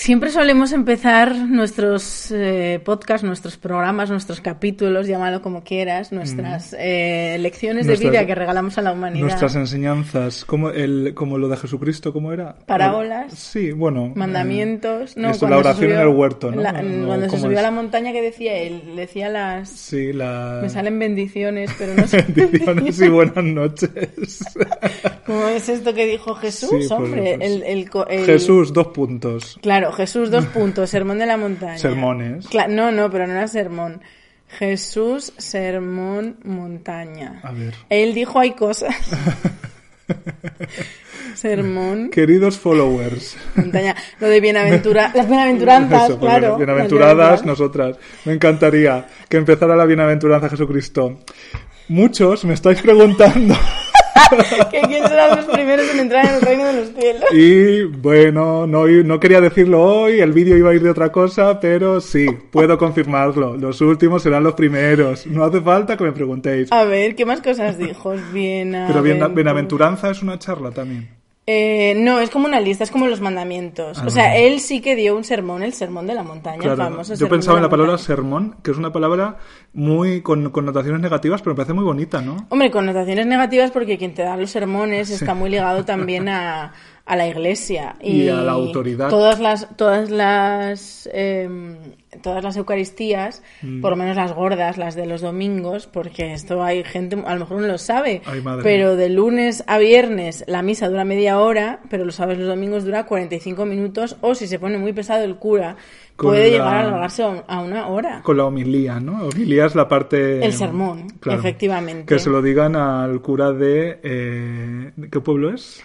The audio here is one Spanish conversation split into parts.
Siempre solemos empezar nuestros eh, podcasts, nuestros programas, nuestros capítulos, llámalo como quieras, nuestras eh, lecciones de vida que regalamos a la humanidad. Nuestras enseñanzas, como, el, como lo de Jesucristo, ¿cómo era? Parábolas. Sí, bueno. Mandamientos. eh, No, la se oración subió- en el huerto, ¿no? la- No, cuando se ¿cómo subió es? a la montaña que decía él, decía las... Sí, la... Me salen bendiciones, pero no sé Bendiciones y buenas noches. cómo es esto que dijo Jesús, Sí, pues, hombre. pues, el, el- Jesús, dos puntos. Claro, Jesús, dos puntos, sermón de la montaña. Sermones. Cla- no, no, pero no era sermón. Jesús, sermón, montaña. A ver. Él dijo hay cosas. sermón, Queridos followers. montaña. Lo de bienaventura, las bienaventuranzas, Eso, pues, claro. Bienaventuradas nosotras. Me encantaría que empezara la bienaventuranza Jesucristo. Muchos me estáis preguntando Que quién serán los primeros en entrar en el reino de los cielos. y bueno, no, no quería decirlo hoy, el vídeo iba a ir de otra cosa, pero sí, puedo confirmarlo. Los últimos serán los primeros. No hace falta que me preguntéis. A ver, ¿qué más cosas dijo? Bien, Pero bien- bienaventuranza es una charla también. Eh, no, es como una lista, es como los mandamientos. O sea, él sí que dio un sermón, el sermón de la montaña, el Ah. Claro, famoso yo pensaba en la palabra sermón, que es una palabra muy con connotaciones negativas, pero me parece muy bonita, ¿no? Hombre, connotaciones negativas porque quien te da los sermones está muy ligado también a, a la iglesia Y a la autoridad. Todas las todas las em, todas las Eucaristías, Mm. por lo menos las gordas, las de los domingos, porque esto hay gente a lo mejor no lo sabe, Ay, pero de lunes a viernes la misa dura media hora, pero lo sabes los domingos dura 45 minutos o si se pone muy pesado el cura Con puede la- llegar a alargarse a un- a una hora. Con la homilía, ¿no? Homilía es la parte... El sermón, efectivamente. Que se lo digan al cura de... eh, ¿de ¿Qué pueblo es?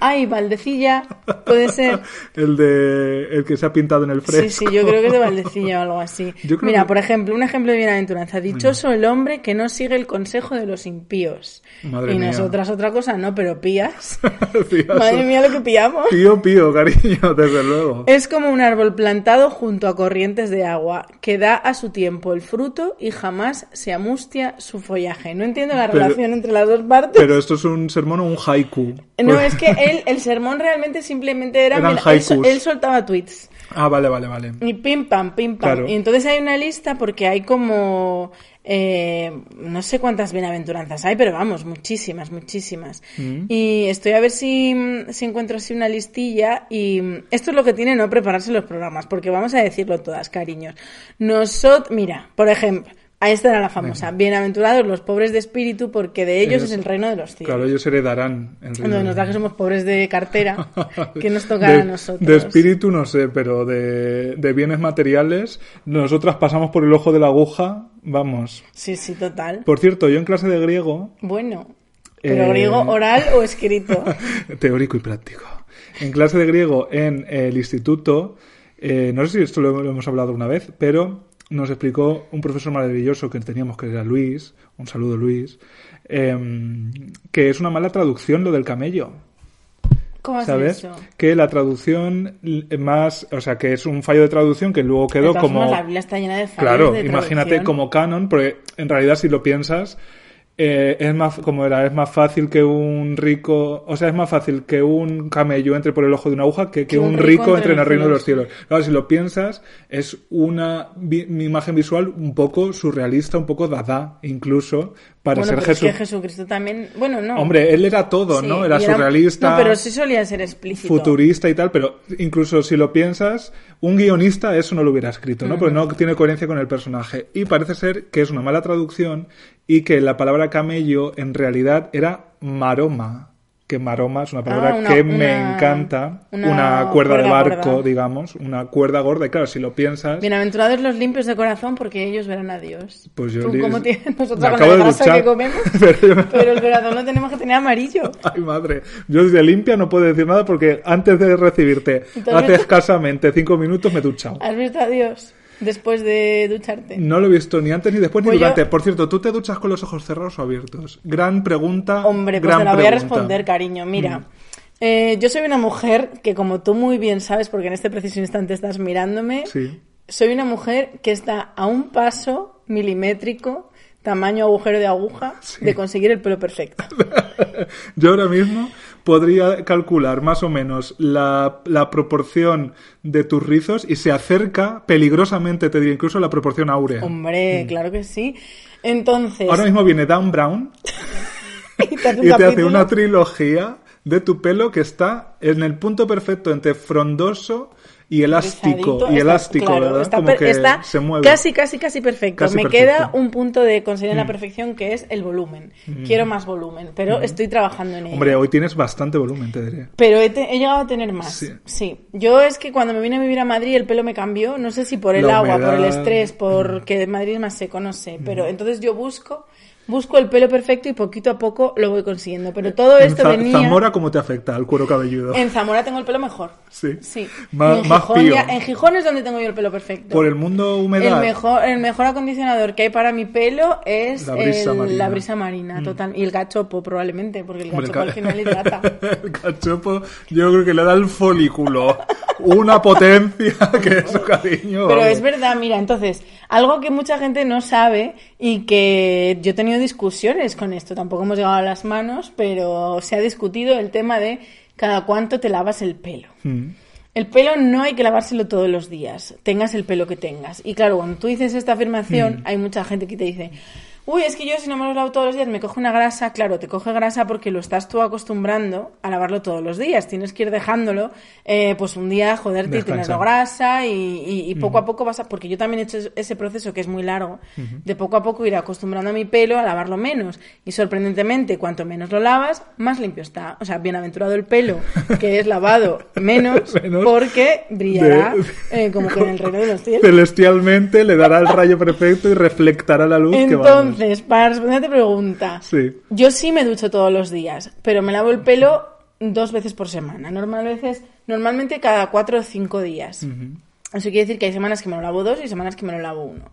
Ay, Valdecilla, puede ser. El de... El que se ha pintado en el fresco. Sí, sí, yo creo que es de Valdecilla o algo así. Mira, que- por ejemplo, un ejemplo de bienaventuranza. Dichoso el hombre que no sigue el consejo de los impíos. Madre y mía. nosotras otra cosa, no, pero pías. Madre mía, lo que pillamos. Pío, pío, cariño, desde luego. Es como un árbol plantado junto a corrientes de agua, que da a su tiempo el fruto y jamás se amustia su follaje. No entiendo la Pero- relación entre las dos partes. Pero esto es un sermón o un haiku. No, es que él, el sermón realmente simplemente era... Eran mira, él, él soltaba tweets. Ah, vale, vale, vale. Y pim pam, pim pam. Claro. Y entonces hay una lista porque hay como. eh, no sé cuántas bienaventuranzas hay, pero vamos, muchísimas, muchísimas. Mm. Y estoy a ver si, si encuentro así una listilla. Y esto es lo que tiene no prepararse los programas, porque vamos a decirlo todas, cariños. Nosotros, mira, por ejemplo, a esta era la famosa. Bienaventurados los pobres de espíritu, porque de ellos es el reino de los cielos. Claro, ellos heredarán el reino No, nos da que somos pobres de cartera, que nos tocará de, a nosotros. De espíritu no sé, pero de, de bienes materiales, nosotras pasamos por el ojo de la aguja, vamos. Sí, sí, total. Por cierto, yo en clase de griego, Bueno, pero Eh, griego oral o escrito. teórico y práctico, en clase de griego en el instituto, eh, no sé si esto lo, lo hemos hablado una vez, pero nos explicó un profesor maravilloso que teníamos, que era Luis, un saludo Luis, em, que es una mala traducción lo del camello. ¿Cómo ¿Sabes? eso? Que la traducción más, o sea, que es un fallo de traducción que luego quedó como... formas, la Biblia está llena de fallos Claro, de imagínate como canon, porque en realidad si lo piensas, eh, es más, como era, es más fácil que un rico, o sea, es más fácil que un camello entre por el ojo de una aguja que, que un, rico entre en el reino de los cielos. Claro, si lo piensas, es una vi- mi imagen visual un poco surrealista, un poco dada, incluso, para Bueno, ser pero es Jesús. que Jesucristo también... Bueno, no. Hombre, él era todo, Sí, ¿no? Era surrealista. No, pero sí solía ser explícito. futurista y tal, pero incluso si lo piensas, un guionista eso no lo hubiera escrito, ¿no? Porque no tiene coherencia con el personaje. Y parece ser que es una mala traducción y que la palabra camello en realidad era maroma. Que maroma es una palabra Ah, una- que me encanta. una Una, cuerda, de barco, gorda. digamos. Una cuerda gorda. Y claro, si lo piensas. Bienaventurados los limpios de corazón porque ellos verán a Dios. Pues yo Tú, ¿cómo tienes? me Nosotros con acabo la de grasa duchar. que comemos. Pero yo me- Pero el corazón lo tenemos que tener amarillo. Ay, madre. Yo de limpia no puedo decir nada porque antes de recibirte, hace escasamente cinco minutos me he duchado. ¿Has visto a Dios después de ducharte? No lo he visto ni antes ni después Pues ni yo- durante. Por cierto, ¿tú te duchas con los ojos cerrados o abiertos? Gran pregunta. Hombre, pues gran te la voy a responder, cariño. Mira, Eh, yo soy una mujer que, como tú muy bien sabes, porque en este preciso instante estás mirándome, Sí. soy una mujer que está a un paso milimétrico, tamaño agujero de aguja, Sí. de conseguir el pelo perfecto. Yo ahora mismo podría calcular más o menos la, la proporción de tus rizos y se acerca peligrosamente, te diría, incluso la proporción áurea. Hombre, claro que sí. Entonces, Ahora mismo viene Dan Brown y te hace un y te hace una trilogía de tu pelo que está en el punto perfecto entre frondoso y elástico. Y está- elástico, claro, ¿verdad? Está, Como que está se mueve. casi, casi, casi perfecto. Casi Me perfecto. Mm. queda un punto de conseguir la perfección que es el volumen. Quiero más volumen, pero estoy trabajando en ello. Hombre, hoy tienes bastante volumen, te diría. Pero he, te- he llegado a tener más. Sí. Sí. Yo es que cuando me vine a vivir a Madrid el pelo me cambió. No sé si por el La agua, por el estrés, porque Madrid es más seco, no sé. Pero entonces yo busco, busco el pelo perfecto y poquito a poco lo voy consiguiendo. Pero todo En esto Za- venía... Zamora, ¿cómo te afecta al cuero cabelludo? En Zamora tengo el pelo mejor. Sí. Sí. Más- en, más Gijón pío. ya- en Gijón es donde tengo yo el pelo perfecto. Por el mundo El mejor, el mejor acondicionador que hay para mi pelo es La brisa el- marina. Mm. la brisa marina, total. Y el gachopo, probablemente, porque el Hombre, gachopo al final hidrata. el cachopo, yo creo que le da el folículo una potencia que es su cariño. Pero vamos. es verdad, mira, entonces, algo que mucha gente no sabe y que yo he tenido discusiones con esto, tampoco hemos llegado a las manos, pero se ha discutido el tema de cada cuánto te lavas el pelo. Mm. El pelo no hay que lavárselo todos los días, tengas el pelo que tengas. Y claro, cuando tú dices esta afirmación, hay mucha gente que te dice, uy, es que yo si no me lo lavo todos los días me coge una grasa. Claro, te coge grasa porque lo estás tú acostumbrando a lavarlo todos los días. Tienes que ir dejándolo, eh, pues un día joderte y Descansar. tenerlo grasa y, y- y poco a poco vas a... Porque yo también he hecho ese proceso que es muy largo, de poco a poco ir acostumbrando a mi pelo a lavarlo menos. Y sorprendentemente, cuanto menos lo lavas, más limpio está. O sea, bienaventurado el pelo que es lavado menos, Menos porque brillará de- eh, como que en el reino de los cielos. Celestialmente le dará el rayo perfecto y reflectará la luz que va. Entonces, para responder a tu pregunta, Sí. yo sí me ducho todos los días, pero me lavo el pelo dos veces por semana. Normal veces, normalmente cada cuatro o cinco días. Eso quiere decir que hay semanas que me lo lavo dos y semanas que me lo lavo uno.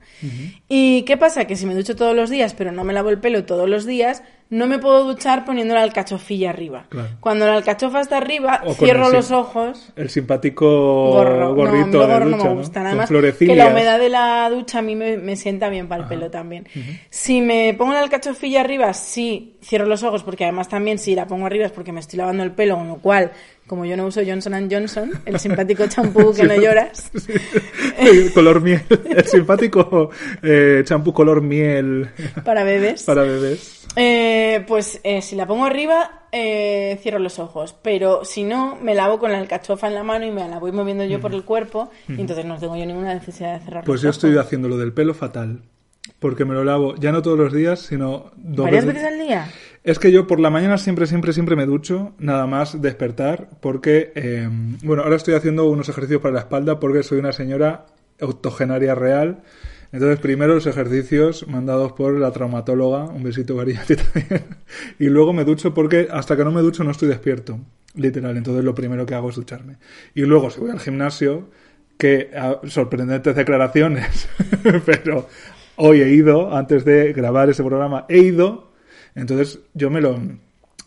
¿Y qué pasa? Que si me ducho todos los días, pero no me lavo el pelo todos los días, no me puedo duchar poniendo la alcachofilla arriba. Claro. Cuando la alcachofa está arriba, O cierro los ojos El simpático gorro. gorrito no, de gorro ducha, no me gusta. Además, que la humedad de la ducha a mí me, me sienta bien para el pelo también. Si me pongo la alcachofilla arriba, sí, cierro los ojos, porque además también si la pongo arriba es porque me estoy lavando el pelo, con lo cual, como yo no uso Johnson Johnson, el simpático champú que no lloras, color miel. El simpático eh, champú color miel para bebés, para bebés. eh, pues eh, si la pongo arriba, eh, cierro los ojos. Pero si no, me lavo con la alcachofa en la mano y me la voy moviendo yo por el cuerpo, y entonces no tengo yo ninguna necesidad de cerrar Pues los yo ojos. estoy haciendo lo del pelo fatal. Porque me lo lavo ya no todos los días, sino dos ¿Varias veces al día? Es que yo por la mañana siempre, siempre, siempre me ducho, nada más despertar, porque, eh, bueno, ahora estoy haciendo unos ejercicios para la espalda porque soy una señora octogenaria real. Entonces, primero los ejercicios mandados por la traumatóloga, un besito ti también. Y luego me ducho porque hasta que no me ducho no estoy despierto, literal. Entonces, lo primero que hago es ducharme. Y luego, si voy al gimnasio, que sorprendentes declaraciones, pero hoy he ido, antes de grabar ese programa, he ido, entonces yo me lo...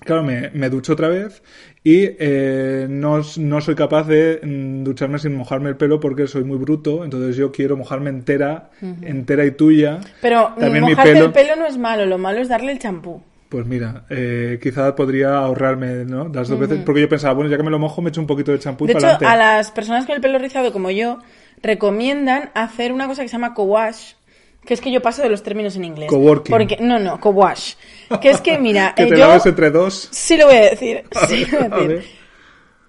Claro, me, me ducho otra vez y eh, no, no soy capaz de mm, ducharme sin mojarme el pelo porque soy muy bruto, entonces yo quiero mojarme entera, entera y tuya. Pero También mi mojarte pelo- el pelo no es malo, lo malo es darle el champú. Pues mira, eh, quizá podría ahorrarme ¿no? las dos veces, porque yo pensaba, bueno, ya que me lo mojo, me echo un poquito de champú y De hecho, adelante. a las personas con el pelo rizado como yo, recomiendan hacer una cosa que se llama co-wash, que es que yo paso de los términos en inglés. Coworking. Porque, no, no, co-wash. Que es que, mira, Que eh, te yo... laves entre dos. Sí lo voy a decir. A sí ver, lo voy a decir.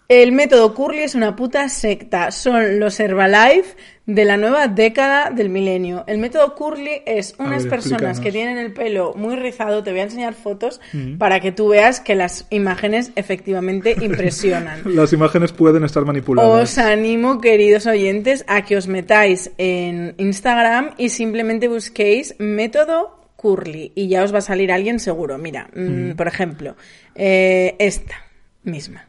El método Curly es una puta secta. Son los Herbalife de la nueva década del milenio. El método Curly es unas ver, personas que tienen el pelo muy rizado. Te voy a enseñar fotos para que tú veas que las imágenes efectivamente impresionan. Las imágenes pueden estar manipuladas. Os animo, queridos oyentes, a que os metáis en Instagram y simplemente busquéis método curly y ya os va a salir alguien seguro. Mira, mm, por ejemplo, eh, esta misma.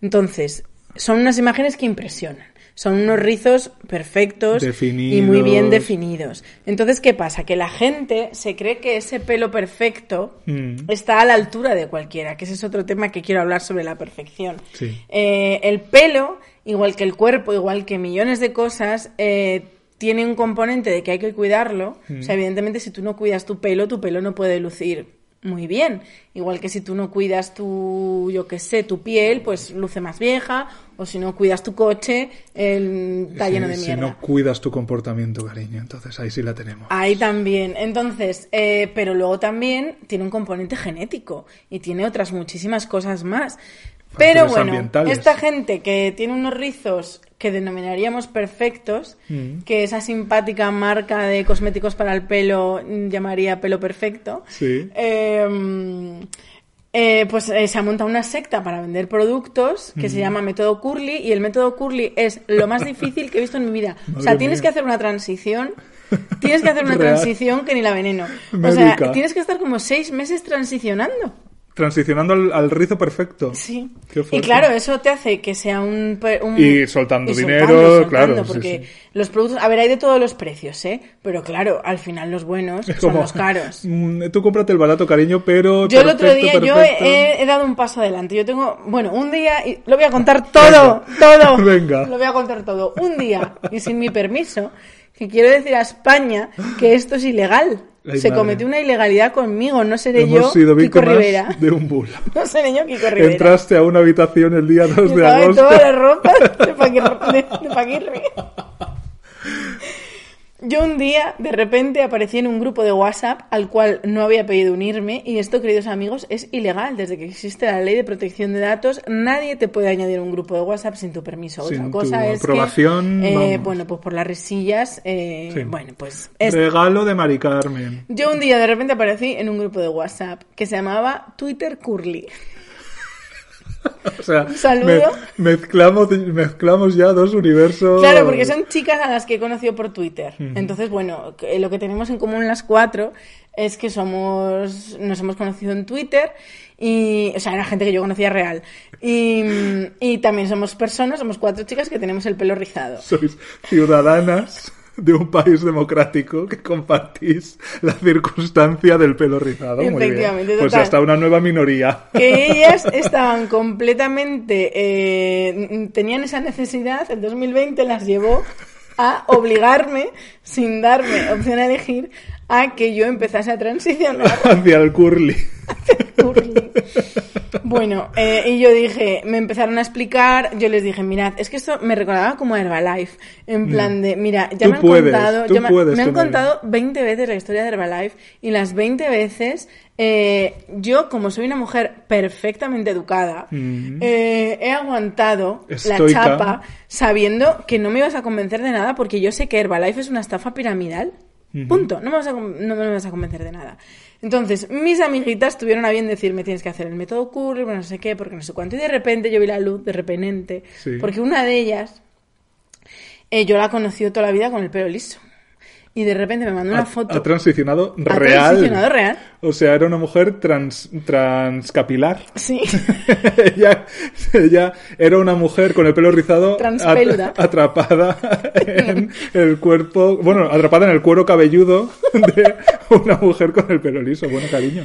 Entonces, son unas imágenes que impresionan. Son unos rizos perfectos y muy bien definidos. Entonces, ¿qué pasa? Que la gente se cree que ese pelo perfecto Mm. está a la altura de cualquiera, que ese es otro tema que quiero hablar sobre la perfección. Sí. Eh, el pelo, igual que el cuerpo, igual que millones de cosas, eh, tiene un componente de que hay que cuidarlo. O sea, evidentemente, si tú no cuidas tu pelo, tu pelo no puede lucir muy bien. Igual que si tú no cuidas tu, yo qué sé, tu piel, pues luce más vieja. O si no cuidas tu coche, el- está Si- lleno de si, mierda. no cuidas tu comportamiento, cariño, entonces ahí sí la tenemos. Ahí también. Entonces, eh, pero luego también tiene un componente genético y tiene otras muchísimas cosas más. Pero bueno, esta gente que tiene unos rizos que denominaríamos perfectos, Mm. que esa simpática marca de cosméticos para el pelo mm, llamaría pelo perfecto, Sí. eh, eh, pues eh, se ha montado una secta para vender productos que Mm. se llama método Curly y el método Curly es lo más difícil que he visto en mi vida. o sea, tienes mía. que hacer una transición. Tienes que hacer una Real. transición que ni la veneno. O sea, tienes que estar como seis meses transicionando. Transicionando al, al rizo perfecto. Sí. Y claro, eso te hace que sea un... un- Y soltando dinero, soltando, claro, Porque sí. los productos... A ver, hay de todos los precios, ¿eh? Pero claro, al final los buenos son como, los caros. mm, Tú cómprate el barato, cariño, pero. Yo el otro perfecto, día, yo perfecto. he, he dado un paso adelante. Yo tengo, bueno, un día, y lo voy a contar todo, todo. Venga. Lo voy a contar todo. Un día, y sin mi permiso, que quiero decir a España que esto es ilegal. Ay, Se madre. cometió una ilegalidad conmigo, no seré Hemos yo sido Kiko Rivera. de un bulo. No seré yo Kiko Rivera. Entraste a una habitación el día 2 Y de agosto. toda la ropa de Paquirri. Yo un día, de repente, aparecí en un grupo de WhatsApp al cual no había pedido unirme y esto, queridos amigos, es ilegal. Desde que existe la ley de protección de datos, nadie te puede añadir un grupo de WhatsApp sin tu permiso. Sin Otra cosa tu es aprobación, que, eh, bueno, pues por las resillas, eh, Sí. bueno, pues es Regalo de Mari Carmen. yo un día de repente aparecí en un grupo de WhatsApp que se llamaba Twitter Curly. O sea, Un saludo. me- mezclamos, mezclamos ya dos universos. Claro, porque son chicas a las que he conocido por Twitter. Entonces, bueno, lo que tenemos en común las cuatro es que somos, nos hemos conocido en Twitter y, o sea, era gente que yo conocía real. Y, y también somos personas, somos cuatro chicas que tenemos el pelo rizado. Sois ciudadanas de un país democrático que compartís la circunstancia del pelo rizado. Muy bien. Pues hasta una nueva minoría. que ellas estaban completamente eh, tenían esa necesidad el 2020 las llevó a obligarme sin darme opción a elegir a que yo empezase a transicionar Hacia el curly. Curly. Bueno, eh, y yo dije, me empezaron a explicar, yo les dije, mirad, es que esto me recordaba como a Herbalife, en plan de, mira, ya Tú me han contado, ya me, puedes me han contado 20 veces la historia de Herbalife y las 20 veces eh, yo, como soy una mujer perfectamente educada, Mm. eh, he aguantado la chapa sabiendo que no me ibas a convencer de nada porque yo sé que Herbalife es una estafa piramidal. Punto. No me, vas a, no me vas a convencer de nada. Entonces, mis amiguitas tuvieron a bien decirme tienes que hacer el método Curry, bueno, no sé qué, porque no sé cuánto. Y de repente yo vi la luz, de repente, Sí. porque una de ellas, eh, yo la he conocido toda la vida con el pelo liso. Y de repente me mandó una Ha, foto. ha transicionado Ha real. transicionado real. O sea, era una mujer trans, transcapilar. Sí. ella, ella era una mujer con el pelo rizado Transpéluda. at- atrapada en el cuerpo, bueno, atrapada en el cuero cabelludo de una mujer con el pelo liso. Bueno, cariño.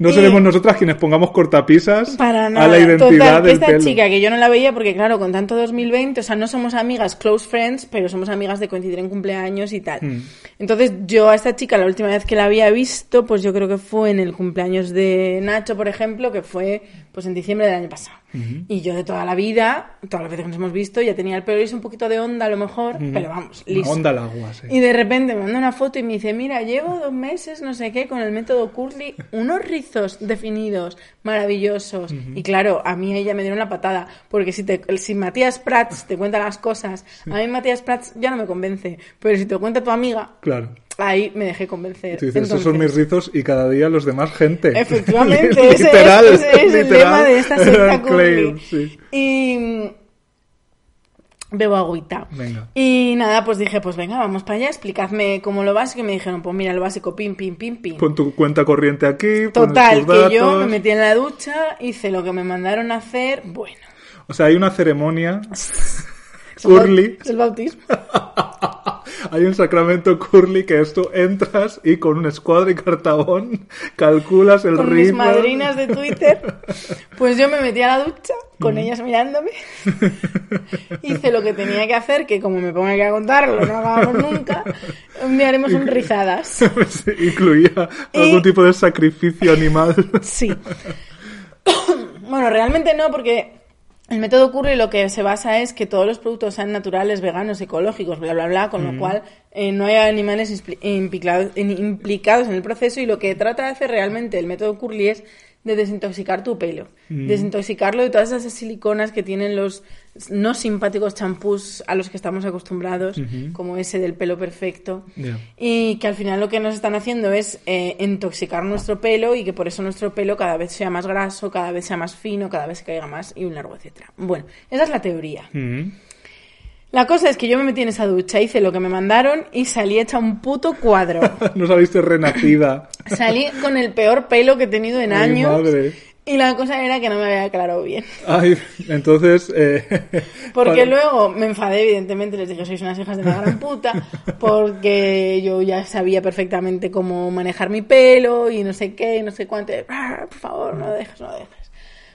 No seremos nosotras quienes pongamos cortapisas Para nada. a la identidad Total, del esta pelo. chica que yo no la veía porque, claro, con tanto 2020, o sea, no somos amigas close friends, pero somos amigas de coincidir en cumpleaños y tal. Hmm. Entonces, yo a esta chica, la última vez que la había visto, pues yo creo que fue en el cumpleaños de Nacho, por ejemplo, que fue pues en diciembre del año pasado. Y yo de toda la vida, todas las veces que nos hemos visto, ya tenía el pelo liso un poquito de onda a lo mejor, pero vamos, liso. onda al agua, sí. Y de repente me manda una foto y me dice, mira, llevo dos meses, no sé qué, con el método Curly, unos rizos definidos, maravillosos. Y claro, a mí ella me dieron la patada, porque si, te, si Matías Prats te cuenta las cosas, a mí Matías Prats ya no me convence, pero si te lo cuenta tu amiga, Claro. Ahí me dejé convencer. Tú dices, esos son mis rizos y cada día los demás gente. Efectivamente, ese es- Literal, ese es, el lema de esta secta claim, sí. Y bebo agüita. Venga. Y nada, pues dije, pues venga, vamos para allá, explicadme cómo lo básico. Y me dijeron, pues mira, lo básico, pim, pim, pim, pim. Pon tu cuenta corriente aquí. Total, que yo me metí en la ducha, hice lo que me mandaron a hacer, bueno. O sea, hay una ceremonia curly. Es el bautismo. Hay un sacramento curly que esto entras y con un escuadra y cartabón calculas el Con ritmo. mis madrinas de Twitter. Pues yo me metí a la ducha, con Mm. ellas mirándome. Hice lo que tenía que hacer, que como me pongo aquí a contarlo, no acabamos nunca. Un día haremos un rizadas. Incluía Y- algún tipo de sacrificio animal. Sí. bueno, realmente no, porque el método Curry lo que se basa es que todos los productos sean naturales, veganos, ecológicos, bla, bla, bla, con lo cual eh, no hay animales in- implicados en el proceso y lo que trata de hacer realmente el método Curly es de desintoxicar tu pelo, desintoxicarlo de todas esas siliconas que tienen los no simpáticos champús a los que estamos acostumbrados, como ese del pelo perfecto, y que al final lo que nos están haciendo es eh, intoxicar nuestro pelo y que por eso nuestro pelo cada vez sea más graso, cada vez sea más fino, cada vez se caiga más y un largo etcétera. Bueno, esa es la teoría. Mm. La cosa es que yo me metí en esa ducha, hice lo que me mandaron y salí hecha un puto cuadro. No saliste renacida. Salí con el peor pelo que he tenido en Ay, años. madre. Y la cosa era que no me había aclarado bien. Ay, entonces. eh, Porque luego me enfadé, evidentemente, les dije, sois unas hijas de la gran puta, porque yo ya sabía perfectamente cómo manejar mi pelo y no sé qué, y no sé cuánto. "Ah, Por favor, no dejes, no dejes.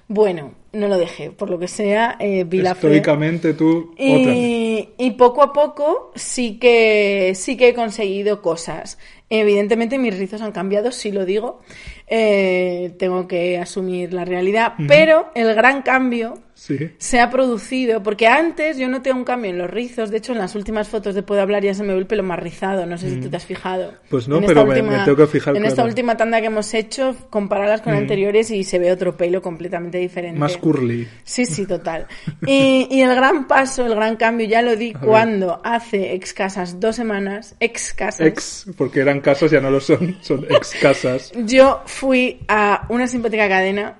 Bueno, no lo dejé, por lo que sea, eh, vi la fe. Históricamente tú. Otra. Y poco a poco sí que sí que he conseguido cosas. Evidentemente mis rizos han cambiado, sí lo digo. Eh, tengo que asumir la realidad. Pero el gran cambio Sí. se ha producido, porque antes yo noté un cambio en los rizos, de hecho en las últimas fotos de Puedo Hablar ya se me ve el pelo más rizado, no sé si tú te has fijado. Pues no, En pero esta me- me tengo que fijar, En esta claro. última tanda que hemos hecho, comparadas con anteriores y se ve otro pelo completamente diferente. Más curly. Sí, sí, total. Y, y el gran paso, el gran cambio, ya lo di cuando hace escasas dos semanas, escasas, Ex, porque eran casas, ya no lo son, son ex casas. yo fui a una simpática cadena,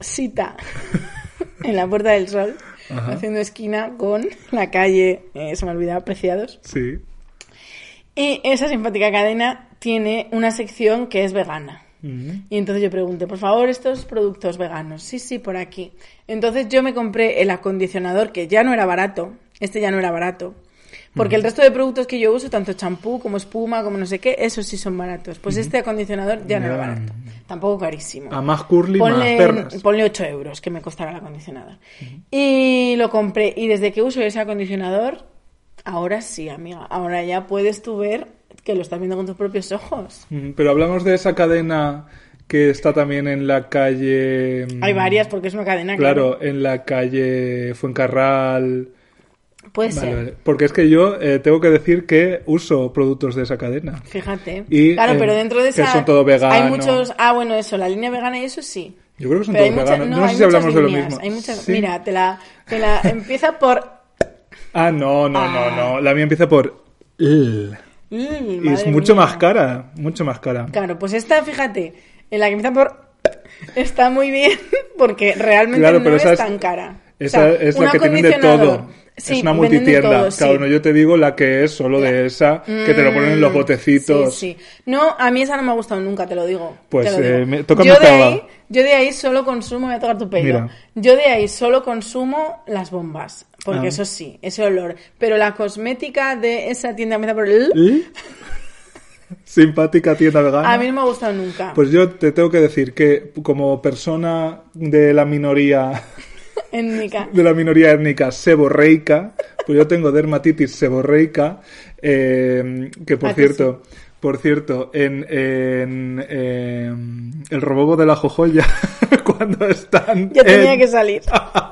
Sita, en la Puerta del Sol, Ajá. haciendo esquina con la calle, eh, se me olvidaba, Preciados. Sí. Y esa simpática cadena tiene una sección que es vegana. Mm. Y entonces yo pregunté, por favor, estos productos veganos. Sí, sí, por aquí. Entonces yo me compré el acondicionador, que ya no era barato. Este ya no era barato. Porque el resto de productos que yo uso, tanto champú como espuma, como no sé qué, esos sí son baratos. Pues este acondicionador ya no era barato. Tampoco carísimo. A más curly, Ponle, más perras. ponle 8 euros que me costará el acondicionador. Y lo compré. Y desde que uso ese acondicionador, ahora sí, amiga. Ahora ya puedes tú ver que lo estás viendo con tus propios ojos. Pero hablamos de esa cadena que está también en la calle. mm, Hay varias porque es una cadena. Claro, en la calle Fuencarral. Puede Vale, ser. vale. Porque es que yo eh, tengo que decir que uso productos de esa cadena. Fíjate. Y, claro, eh, pero dentro de que esa. son todo vegano. Hay muchos. Ah, bueno, eso, la línea vegana y eso sí. Yo creo que son Pero todos veganos. No, No, sé si hablamos de lo mismo. Hay muchas. ¿Sí? Mira, te la, te la. Empieza por. Ah, no, no, no, Ah. no. La mía empieza por. L. Y es mucho mía. más cara. Mucho más cara. Claro, pues esta, fíjate, en la que empieza por. Está muy bien porque realmente Claro, no es tan cara. Esa O sea, es la que tienen de todo. Sí, es una multitienda. todo, sí. Claro, no, yo te digo la que es solo de esa, que te lo ponen en los Mm, botecitos. Sí, sí. No, a mí esa no me ha gustado nunca, te lo digo. Pues, te lo digo. eh, me- tócame yo, de ahí, yo de ahí solo consumo, voy a tocar tu pelo. Mira. Yo de ahí solo consumo las bombas. Porque Ah. eso sí, ese olor. Pero la cosmética de esa tienda empieza por el... ¿Y? Simpática tienda vegana. A mí no me ha gustado nunca. Pues yo te tengo que decir que como persona de la minoría Étnica. de la minoría étnica seborreica, pues yo tengo dermatitis seborreica, eh, que por ¿A que cierto, por cierto, en, en, em, el robobo de la jojoya, cuando están Ya tenía en- que salir.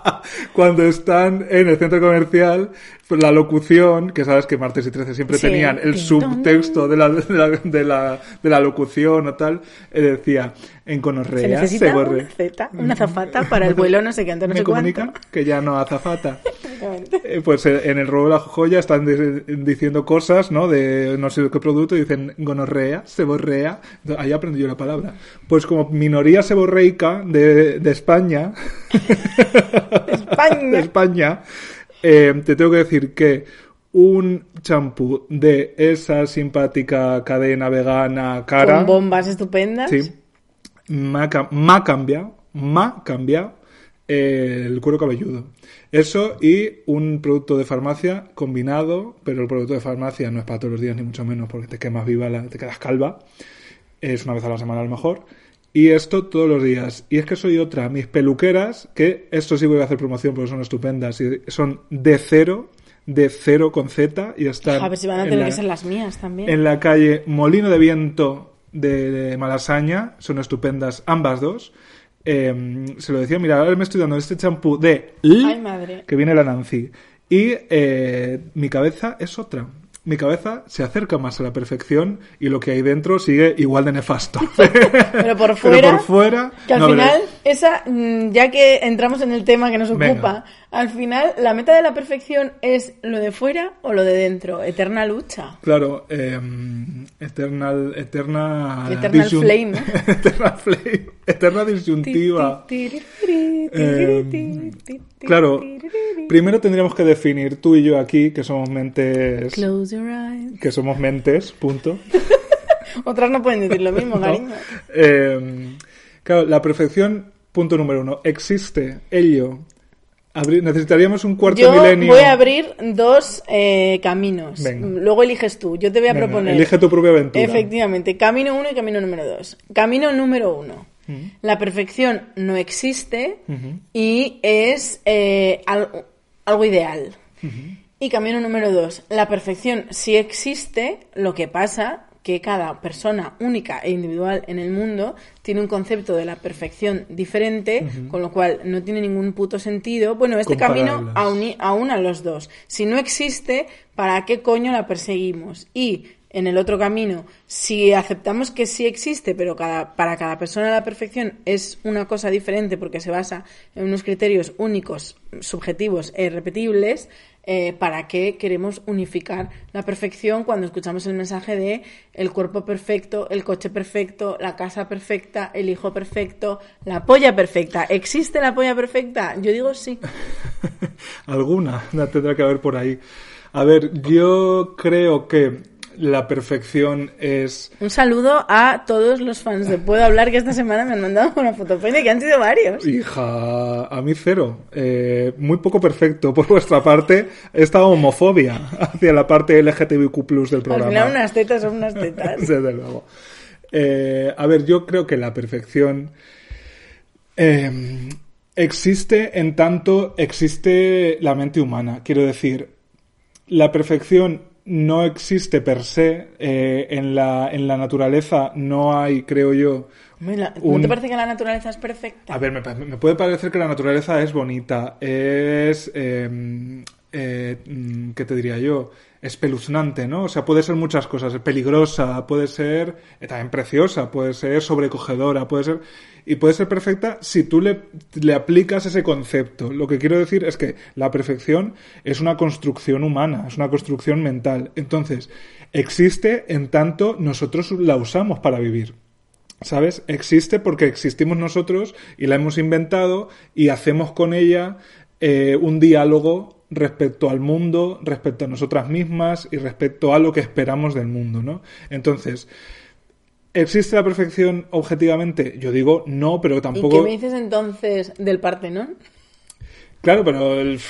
cuando están en el centro comercial, la locución, que sabes que martes y 13 siempre Sí. tenían el subtexto de la, de la, de la, de la locución o tal, eh, decía, en Se conorrea necesita se borre. una zeta, una zafata para el vuelo, no sé qué, no Me sé cuánto. comunican que ya no azafata. Eh, Pues eh, en el robo de la joya están diciendo cosas, ¿no? De no sé qué producto y dicen gonorrea, seborrea. Ahí aprendí yo la palabra. Pues como minoría seborreica de, de España, de España. Eh, te tengo que decir que un champú de esa simpática cadena vegana cara, Con bombas estupendas. sí, me ha, cambiado, me cambiado eh, el cuero cabelludo. Eso y un producto de farmacia combinado, pero el producto de farmacia no es para todos los días ni mucho menos porque te quemas viva, la, te quedas calva. Es una vez a la semana a lo mejor. Y esto todos los días. Y es que soy otra. Mis peluqueras, que esto sí voy a hacer promoción porque son estupendas, y son de cero, de cero con Z, y están. A ver si van a en tener la- que ser las mías también. en la calle Molino de Viento de, de Malasaña. Son estupendas ambas dos. Eh, se lo decía, mira, ahora me estoy dando este champú de L, Ay, madre. que viene la Nancy. Y eh, mi cabeza es otra. Mi cabeza se acerca más a la perfección y lo que hay dentro sigue igual de nefasto. Pero por fuera, Pero por fuera... que al no, final, pero- esa, mm, ya que entramos en el tema que nos Venga. ocupa, al final la meta de la perfección es lo de fuera o lo de dentro. Eterna lucha. Claro, eh, Eternal, eterna... Eternal flame. Eternal flame. Eterna disyuntiva. Eh, claro, primero tendríamos que definir tú y yo aquí que somos mentes... Close your eyes. Que somos mentes, punto. Otras no pueden decir lo mismo, ¿no? cariño. Eh, claro, la perfección, punto número uno, existe, ello. Necesitaríamos un cuarto Yo milenio. voy a abrir dos eh, caminos. Venga. Luego eliges tú. Yo te voy a Venga, proponer. Elige tu propia aventura. Efectivamente, camino uno y camino número dos. Camino número uno. Mm. La perfección no existe y es eh, al- algo ideal. Y camino número dos. La perfección sí existe, lo que pasa que cada persona única e individual en el mundo tiene un concepto de la perfección diferente, con lo cual no tiene ningún puto sentido. Bueno, este camino aúna los dos. Si no existe, ¿para qué coño la perseguimos? Y en el otro camino, si aceptamos que sí existe, pero cada, para cada persona la perfección es una cosa diferente porque se basa en unos criterios únicos, subjetivos e irrepetibles, eh, ¿para qué queremos unificar la perfección cuando escuchamos el mensaje de el cuerpo perfecto, el coche perfecto, la casa perfecta, el hijo perfecto, la polla perfecta? ¿Existe la polla perfecta? Yo digo sí. Alguna la tendrá que haber por ahí. A ver, yo creo que la perfección es... Un saludo a todos los fans de Puedo Hablar que esta semana me han mandado una fotopenia que han sido varios. Hija, a mí cero. Eh, muy poco perfecto por vuestra parte. Esta homofobia hacia la parte LGTBIQ del Al programa. final unas tetas son unas tetas. Desde luego. Eh, a ver, yo creo que la perfección eh, existe en tanto existe la mente humana. Quiero decir, la perfección no existe per se. eh, en, la, en la naturaleza no hay, creo yo, la- ¿No Un- te parece que la naturaleza es perfecta? a ver, me, me puede parecer que la naturaleza es bonita, es, eh, eh, mm, ¿qué te diría yo? Espeluznante, ¿no? O sea, puede ser muchas cosas, peligrosa, puede ser eh, también preciosa, puede ser sobrecogedora, puede ser... Y puede ser perfecta si tú le, le aplicas ese concepto. Lo que quiero decir es que la perfección es una construcción humana, es una construcción mental. Entonces, existe en tanto nosotros la usamos para vivir. ¿Sabes? Existe porque existimos nosotros y la hemos inventado y hacemos con ella eh, un diálogo respecto al mundo, respecto a nosotras mismas y respecto a lo que esperamos del mundo, ¿no? Entonces, ¿existe la perfección objetivamente? Yo digo no, pero ¿Y tampoco... qué me dices entonces del Partenón? Claro, pero el-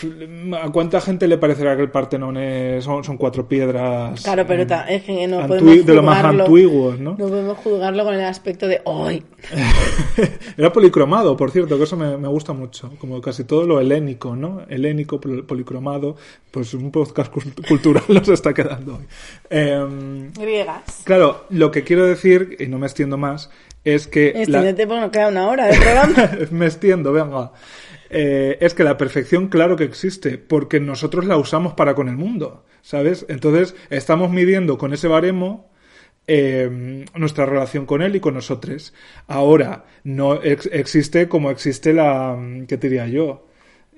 ¿a cuánta gente le parecerá que el Partenón es- son, son cuatro piedras? Claro, pero ta- es que no podemos de lo más juzgarlo. antiguos, ¿no? No podemos juzgarlo con el aspecto de hoy. Era policromado, por cierto, que eso me, me gusta mucho. Como casi todo lo helénico, ¿no? Helénico, pol- policromado. Pues un podcast cult- cultural nos está quedando hoy. Em, Griegas. claro, lo que quiero decir, y no me extiendo más, es que... la- Extiéndete porque nos queda una hora de programa. me extiendo, venga. Eh, es que la perfección, claro que existe, porque nosotros la usamos para con el mundo, ¿sabes? Entonces, estamos midiendo con ese baremo eh, nuestra relación con él y con nosotros. Ahora, no ex- existe como existe la. ¿Qué te diría yo?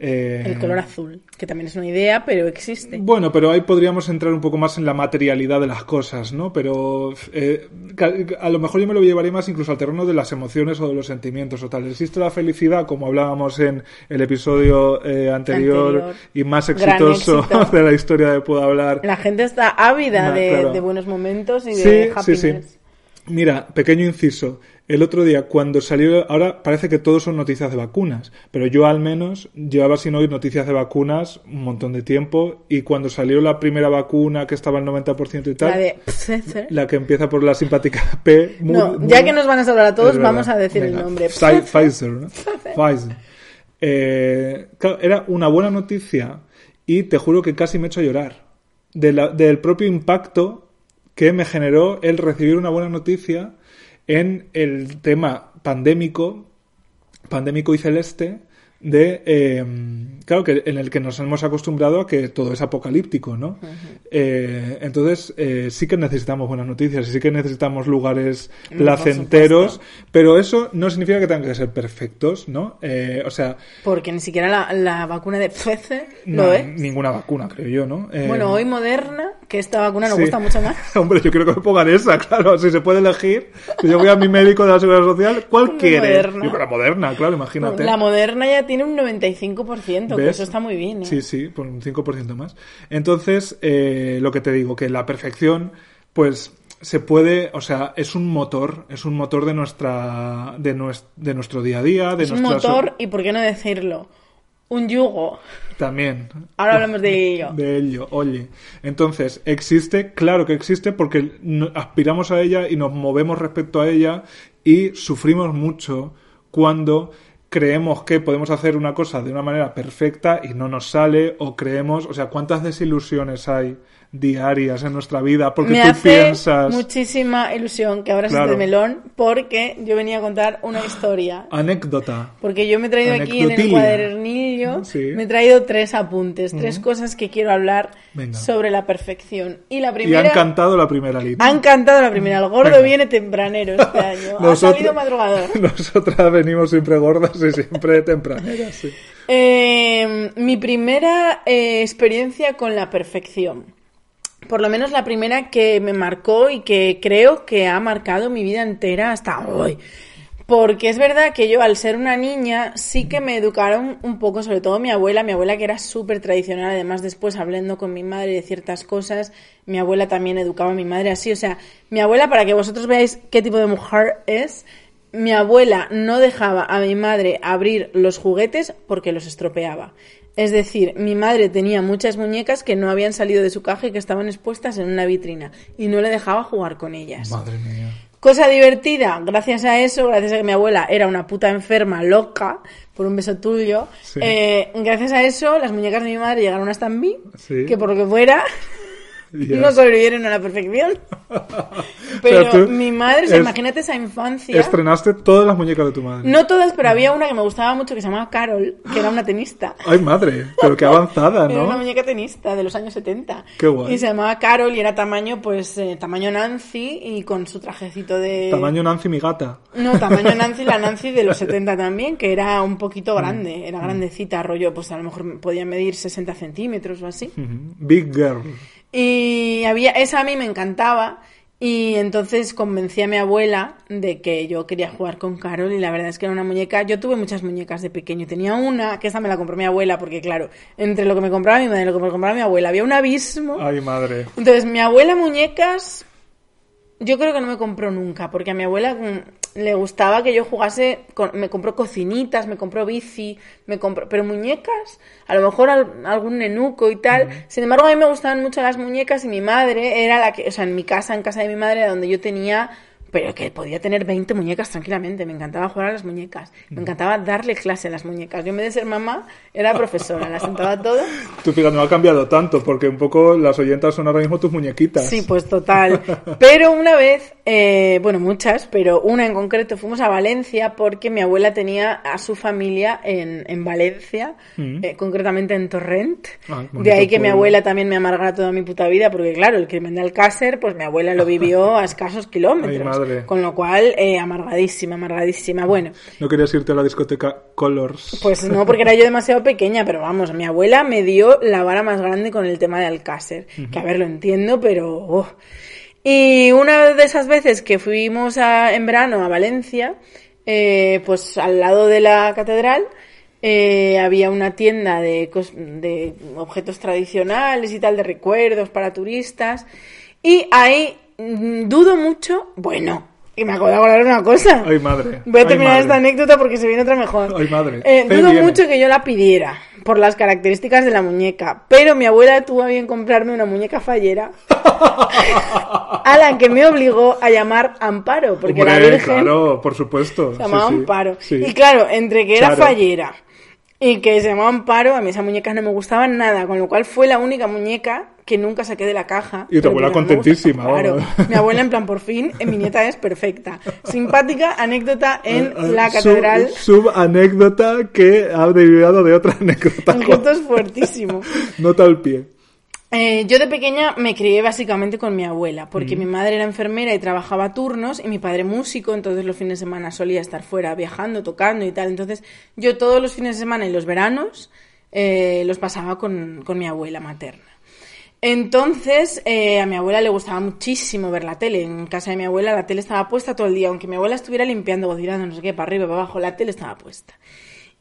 Eh, El color azul, que también es una idea, pero existe. bueno, pero ahí podríamos entrar un poco más en la materialidad de las cosas, ¿no? Pero eh, a lo mejor yo me lo llevaría más incluso al terreno de las emociones o de los sentimientos o tal. Existe la felicidad, como hablábamos en el episodio eh, anterior, Anterior. y más exitoso de la historia de Puedo Hablar. La gente está ávida No, de, claro. de buenos momentos y Sí, de sí, happiness. sí. Mira, pequeño inciso. El otro día, cuando salió, ahora parece que todos son noticias de vacunas, pero yo al menos llevaba sin oír noticias de vacunas un montón de tiempo y cuando salió la primera vacuna que estaba al 90% y tal, La de la que empieza por la simpática P, No, ya que nos van a salvar a todos, vamos a decir el nombre. Pfi- Pfizer, ¿no? Pfizer. Eh, claro, era una buena noticia y te juro que casi me he hecho llorar de la- del propio impacto que me generó el recibir una buena noticia en el tema pandémico, pandémico y celeste, de eh, claro que en el que nos hemos acostumbrado a que todo es apocalíptico, ¿no? Eh, entonces eh, sí que necesitamos buenas noticias y sí que necesitamos lugares placenteros, pero eso no significa que tengan que ser perfectos, ¿no? Eh, o sea, Porque ni siquiera la, la vacuna de Pfizer no, lo es. ninguna vacuna, creo yo, ¿no? Eh, Bueno, hoy Moderna, que esta vacuna nos sí. gusta mucho más. Hombre, yo quiero que me pongan esa, claro, si se puede elegir. Si yo voy a mi médico de la Seguridad Social, ¿cuál quiere? Moderna. Yo con la moderna, claro, imagínate. La Moderna ya tiene un 95%, que ¿Ves? eso está muy bien. ¿eh? Sí, sí, por un 5% más. Entonces, eh, lo que te digo, que la perfección, pues se puede, o sea, es un motor, es un motor de nuestra, de, nues- de nuestro día a día, de es un nuestra motor y, ¿por qué no decirlo? Un yugo. también. Ahora hablamos de ello. De ello, oye. Entonces, existe, claro que existe porque aspiramos a ella y nos movemos respecto a ella y sufrimos mucho cuando creemos que podemos hacer una cosa de una manera perfecta y no nos sale o creemos, o sea, cuántas desilusiones hay diarias en nuestra vida porque Me tú hace piensas muchísima ilusión que abras Claro. este melón porque yo venía a contar una historia. anécdota. Porque yo me he traído aquí en el cuadernillo, Sí. me he traído tres apuntes, tres cosas que quiero hablar Venga. sobre la perfección. Y la Y primera... han cantado la primera línea. Han cantado la primera. El gordo Venga. viene tempranero este año. Ha salido madrugador. Nosotras venimos siempre gordas y siempre tempraneras, sí. Eh, mi primera eh, experiencia con la perfección. Por lo menos la primera que me marcó y que creo que ha marcado mi vida entera hasta hoy. Porque es verdad que yo, al ser una niña, sí que me educaron un poco, sobre todo mi abuela, mi abuela que era súper tradicional, además después hablando con mi madre de ciertas cosas, mi abuela también educaba a mi madre así, o sea, mi abuela, para que vosotros veáis qué tipo de mujer es, mi abuela no dejaba a mi madre abrir los juguetes porque los estropeaba. Es decir, mi madre tenía muchas muñecas que no habían salido de su caja y que estaban expuestas en una vitrina y no le dejaba jugar con ellas. Madre mía. Cosa divertida, gracias a eso, gracias a que mi abuela era una puta enferma loca, por un beso tuyo, Sí. eh, gracias a eso las muñecas de mi madre llegaron hasta mí, Sí. que por lo que fuera No sobrevivieron a la perfección. Pero mi madre, o sea, es- imagínate esa infancia. Estrenaste todas las muñecas de tu madre. No todas, pero había una que me gustaba mucho que se llamaba Carol, que era una tenista. Ay, madre, pero qué avanzada, Era una ¿no? muñeca tenista de los años 70. Qué guay. Y se llamaba Carol y era tamaño, pues, eh, tamaño Nancy y con su trajecito de... Tamaño Nancy, mi gata. No, tamaño Nancy, la Nancy de los 70 también, que era un Mm. poquito grande, era grandecita, rollo, pues a lo mejor podía medir 60 centímetros o así. Big Girl. Y había, esa a mí me encantaba. Y entonces convencí a mi abuela de que yo quería jugar con Carol y la verdad es que era una muñeca. Yo tuve muchas muñecas de pequeño. Tenía una, que esa me la compró mi abuela, porque claro, entre lo que me compraba mi madre y lo que me compraba mi abuela había un abismo. Ay, madre. Entonces, mi abuela muñecas, yo creo que no me compró nunca, porque a mi abuela mm, le gustaba que yo jugase, con- me compró cocinitas, me compró bici, me compró, pero muñecas, a lo mejor al- algún nenuco y tal. Sin embargo, a mí me gustaban mucho las muñecas y mi madre era la que, o sea, en mi casa, en casa de mi madre, era donde yo tenía pero que podía tener 20 muñecas tranquilamente. Me encantaba jugar a las muñecas. Me encantaba darle clase a las muñecas. Yo en vez de ser mamá, era profesora. Las sentaba todas. Tú fíjate, no ha cambiado tanto, porque un poco las oyentas son ahora mismo tus muñequitas. Sí, pues total. Pero una vez, eh, bueno, muchas, pero una en concreto, fuimos a Valencia porque mi abuela tenía a su familia en, en Valencia, Mm. eh, concretamente en Torrent. Ah, de ahí que mi abuela también me amargara toda mi puta vida, porque claro, el crimen de Alcácer, pues mi abuela lo vivió a escasos kilómetros. Ay, madre. Con lo cual, eh, amargadísima, amargadísima. Bueno, ¿No querías irte a la discoteca Colors? pues no, porque era yo demasiado pequeña, pero vamos, mi abuela me dio la vara más grande con el tema de Alcácer. Que a ver, lo entiendo, pero... oh. Y una de esas veces que fuimos a- en verano a Valencia, eh, pues al lado de la catedral, eh, había una tienda de, de objetos tradicionales y tal, de recuerdos para turistas. Y ahí mm, dudo mucho, bueno, Y me acabo de acordar una cosa. Ay, madre. Voy a terminar esta anécdota porque se viene otra mejor. Ay, madre. Eh, dudo viene. mucho que yo la pidiera por las características de la muñeca, pero mi abuela tuvo a bien comprarme una muñeca fallera a la que me obligó a llamar Amparo, porque Hombre, la Virgen claro, por supuesto. se llamaba Sí, sí. Amparo. Sí. Y claro, entre que era fallera y que se llamaba Amparo, a mí esas muñecas no me gustaban nada, con lo cual fue la única muñeca que nunca saqué de la caja. Y tu abuela no contentísima. Claro, mi abuela en plan, por fin, eh, mi nieta es perfecta. Simpática anécdota en Ah, ah, la catedral. Sub, anécdota que ha derivado de otra anécdota. El es fuertísimo. Nota al pie. Eh, yo de pequeña me crié básicamente con mi abuela, porque mi madre era enfermera y trabajaba turnos, y mi padre músico, entonces los fines de semana solía estar fuera viajando, tocando y tal. Entonces yo todos los fines de semana y los veranos eh, los pasaba con, con mi abuela materna. Entonces, eh, a mi abuela le gustaba muchísimo ver la tele. En casa de mi abuela la tele estaba puesta todo el día, aunque mi abuela estuviera limpiando, cocinando, no sé qué, para arriba, para abajo, la tele estaba puesta.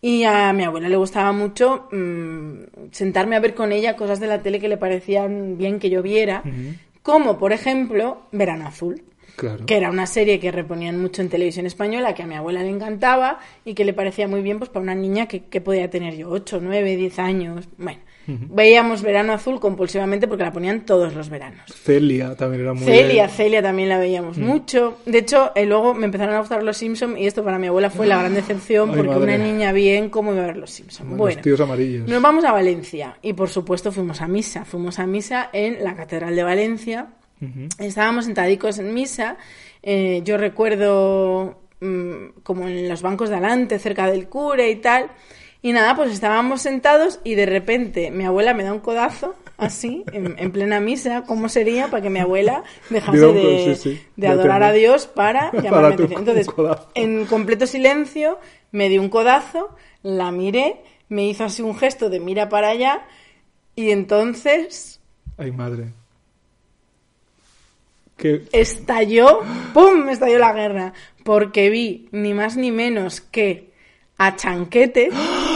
Y a mi abuela le gustaba mucho mm, sentarme a ver con ella cosas de la tele que le parecían bien que yo viera, como por ejemplo Verano Azul, Claro. que era una serie que reponían mucho en televisión española, que a mi abuela le encantaba y que le parecía muy bien pues para una niña que, que podía tener yo, 8, 9, 10 años. Bueno, veíamos Verano Azul compulsivamente porque la ponían todos los veranos. Celia también era muy... Celia, Celia también la veíamos mucho. De hecho, eh, luego me empezaron a gustar los Simpsons y esto para mi abuela fue la gran decepción Ay, porque madre. una niña bien, ¿cómo iba a ver los Simpsons? Bueno, tíos amarillos. nos vamos a Valencia y por supuesto fuimos a misa. Fuimos a misa en la Catedral de Valencia. Estábamos sentadicos en misa. eh, yo recuerdo mm, como en los bancos de adelante, cerca del cura y tal. Y nada, pues estábamos sentados y de repente mi abuela me da un codazo, así, en, en plena misa. ¿Cómo sería para que mi abuela dejase Dios, de, sí, sí, de de adorar a. Dios para llamarme atención? Entonces, en completo silencio, me dio un codazo, la miré, me hizo así un gesto de mira para allá y entonces Ay, madre. Que... estalló, ¡pum! estalló la guerra, porque vi ni más ni menos que a Chanquete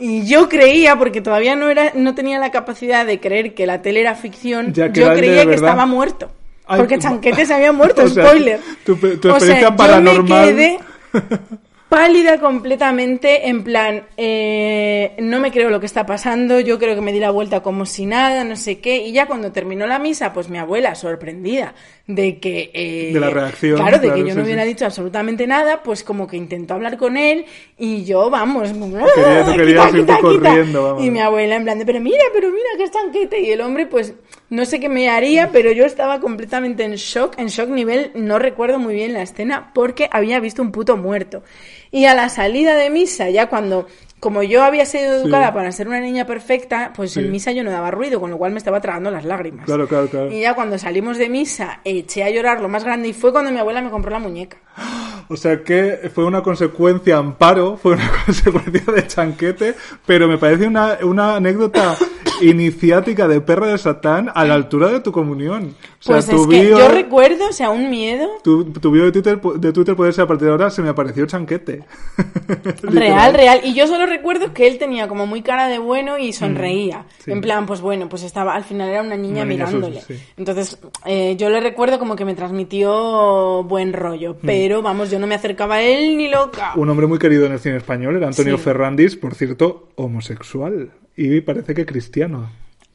y yo creía, porque todavía no era, no tenía la capacidad de creer que la tele era ficción, yo creía que estaba muerto. Ay, Porque Chanquete se había muerto, O sea, spoiler. tu- tu O sea, experiencia yo me paranormal. quedé pálida completamente, en plan, eh, no me creo lo que está pasando, yo creo que me di la vuelta como si nada, no sé qué, y ya cuando terminó la misa, pues mi abuela, sorprendida de que... eh, De la reacción, Claro, de claro, que yo sí, no hubiera sí. dicho absolutamente nada, pues como que intentó hablar con él, y yo, vamos... Quería- tú quita, querías quita, corriendo, vamos. Y mi abuela en plan de, pero mira, pero mira, que es tanquete, y el hombre, pues, no sé qué me haría, pero yo estaba completamente en shock, en shock nivel, no recuerdo muy bien la escena, porque había visto un puto muerto. Y a la salida de misa, ya cuando, como yo había sido educada Sí. para ser una niña perfecta, pues Sí. en misa yo no daba ruido, con lo cual me estaba tragando las lágrimas. Claro, claro, claro. Y ya cuando salimos de misa, eché a llorar lo más grande y fue cuando mi abuela me compró la muñeca. O sea que fue una consecuencia amparo, fue una consecuencia de chanquete, pero me parece una, una anécdota iniciática de perro de Satán a la altura de tu comunión. O sea, Pues tu es que yo recuerdo, o sea, un miedo tu, tu bio de Twitter, de Twitter puede ser a partir de ahora, se me apareció chanquete. Real, real. Y yo solo recuerdo que él tenía como muy cara de bueno y sonreía. Mm, sí. En plan, pues bueno, pues estaba, al final era una niña Una niña mirándole. sí. Entonces, eh, yo le recuerdo como que me transmitió buen rollo. Mm. Pero vamos, yo no me acercaba a él ni loca. Un hombre muy querido en el cine español era Antonio Sí. Ferrandis, por cierto, homosexual. Y parece que cristiano.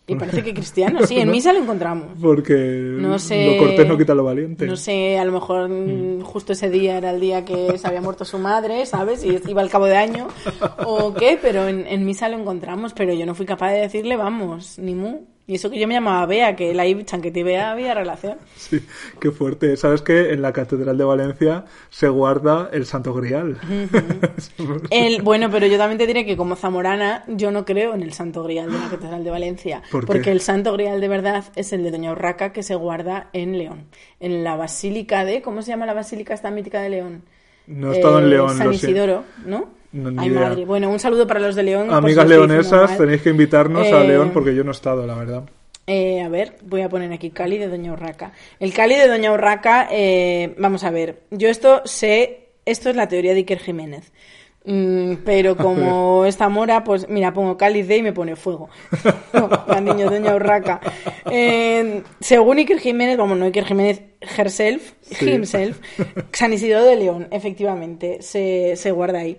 Y parece que cristiano, sí, en misa lo encontramos. Porque No sé. lo cortés no quita lo valiente. No sé, a lo mejor mm, justo ese día era el día que se había muerto su madre, ¿sabes? Y iba al cabo de año o qué, pero en, en misa lo encontramos, pero yo no fui capaz de decirle, vamos, ni mu. Y eso que yo me llamaba Bea, que la chanquete y Bea había relación. Sí, qué fuerte. ¿Sabes que en la Catedral de Valencia se guarda el Santo Grial? El, bueno, pero yo también te diré que como zamorana, yo no creo en el Santo Grial de la Catedral de Valencia. ¿Por qué? Porque el Santo Grial de verdad es el de Doña Urraca que se guarda en León. En la Basílica de... ¿Cómo se llama la Basílica esta mítica de León? No he estado en Eh, León, San. Isidoro, ¿no? No, ni Ay, idea. madre. Bueno, un saludo para los de León. si Amigas leonesas, tenéis que invitarnos a Eh, León porque yo no he estado, la verdad. Eh, a ver, voy a poner aquí Cali de Doña Urraca. El Cali de Doña Urraca, eh, vamos a ver, yo esto sé, esto es la teoría de Iker Jiménez. Mm, pero como esta mora, pues mira, pongo cáliz de y me pone fuego. la niño doña Urraca. Eh, según Iker Jiménez, vamos, no Iker Jiménez herself, himself, San Isidro de León, efectivamente, se, se guarda ahí.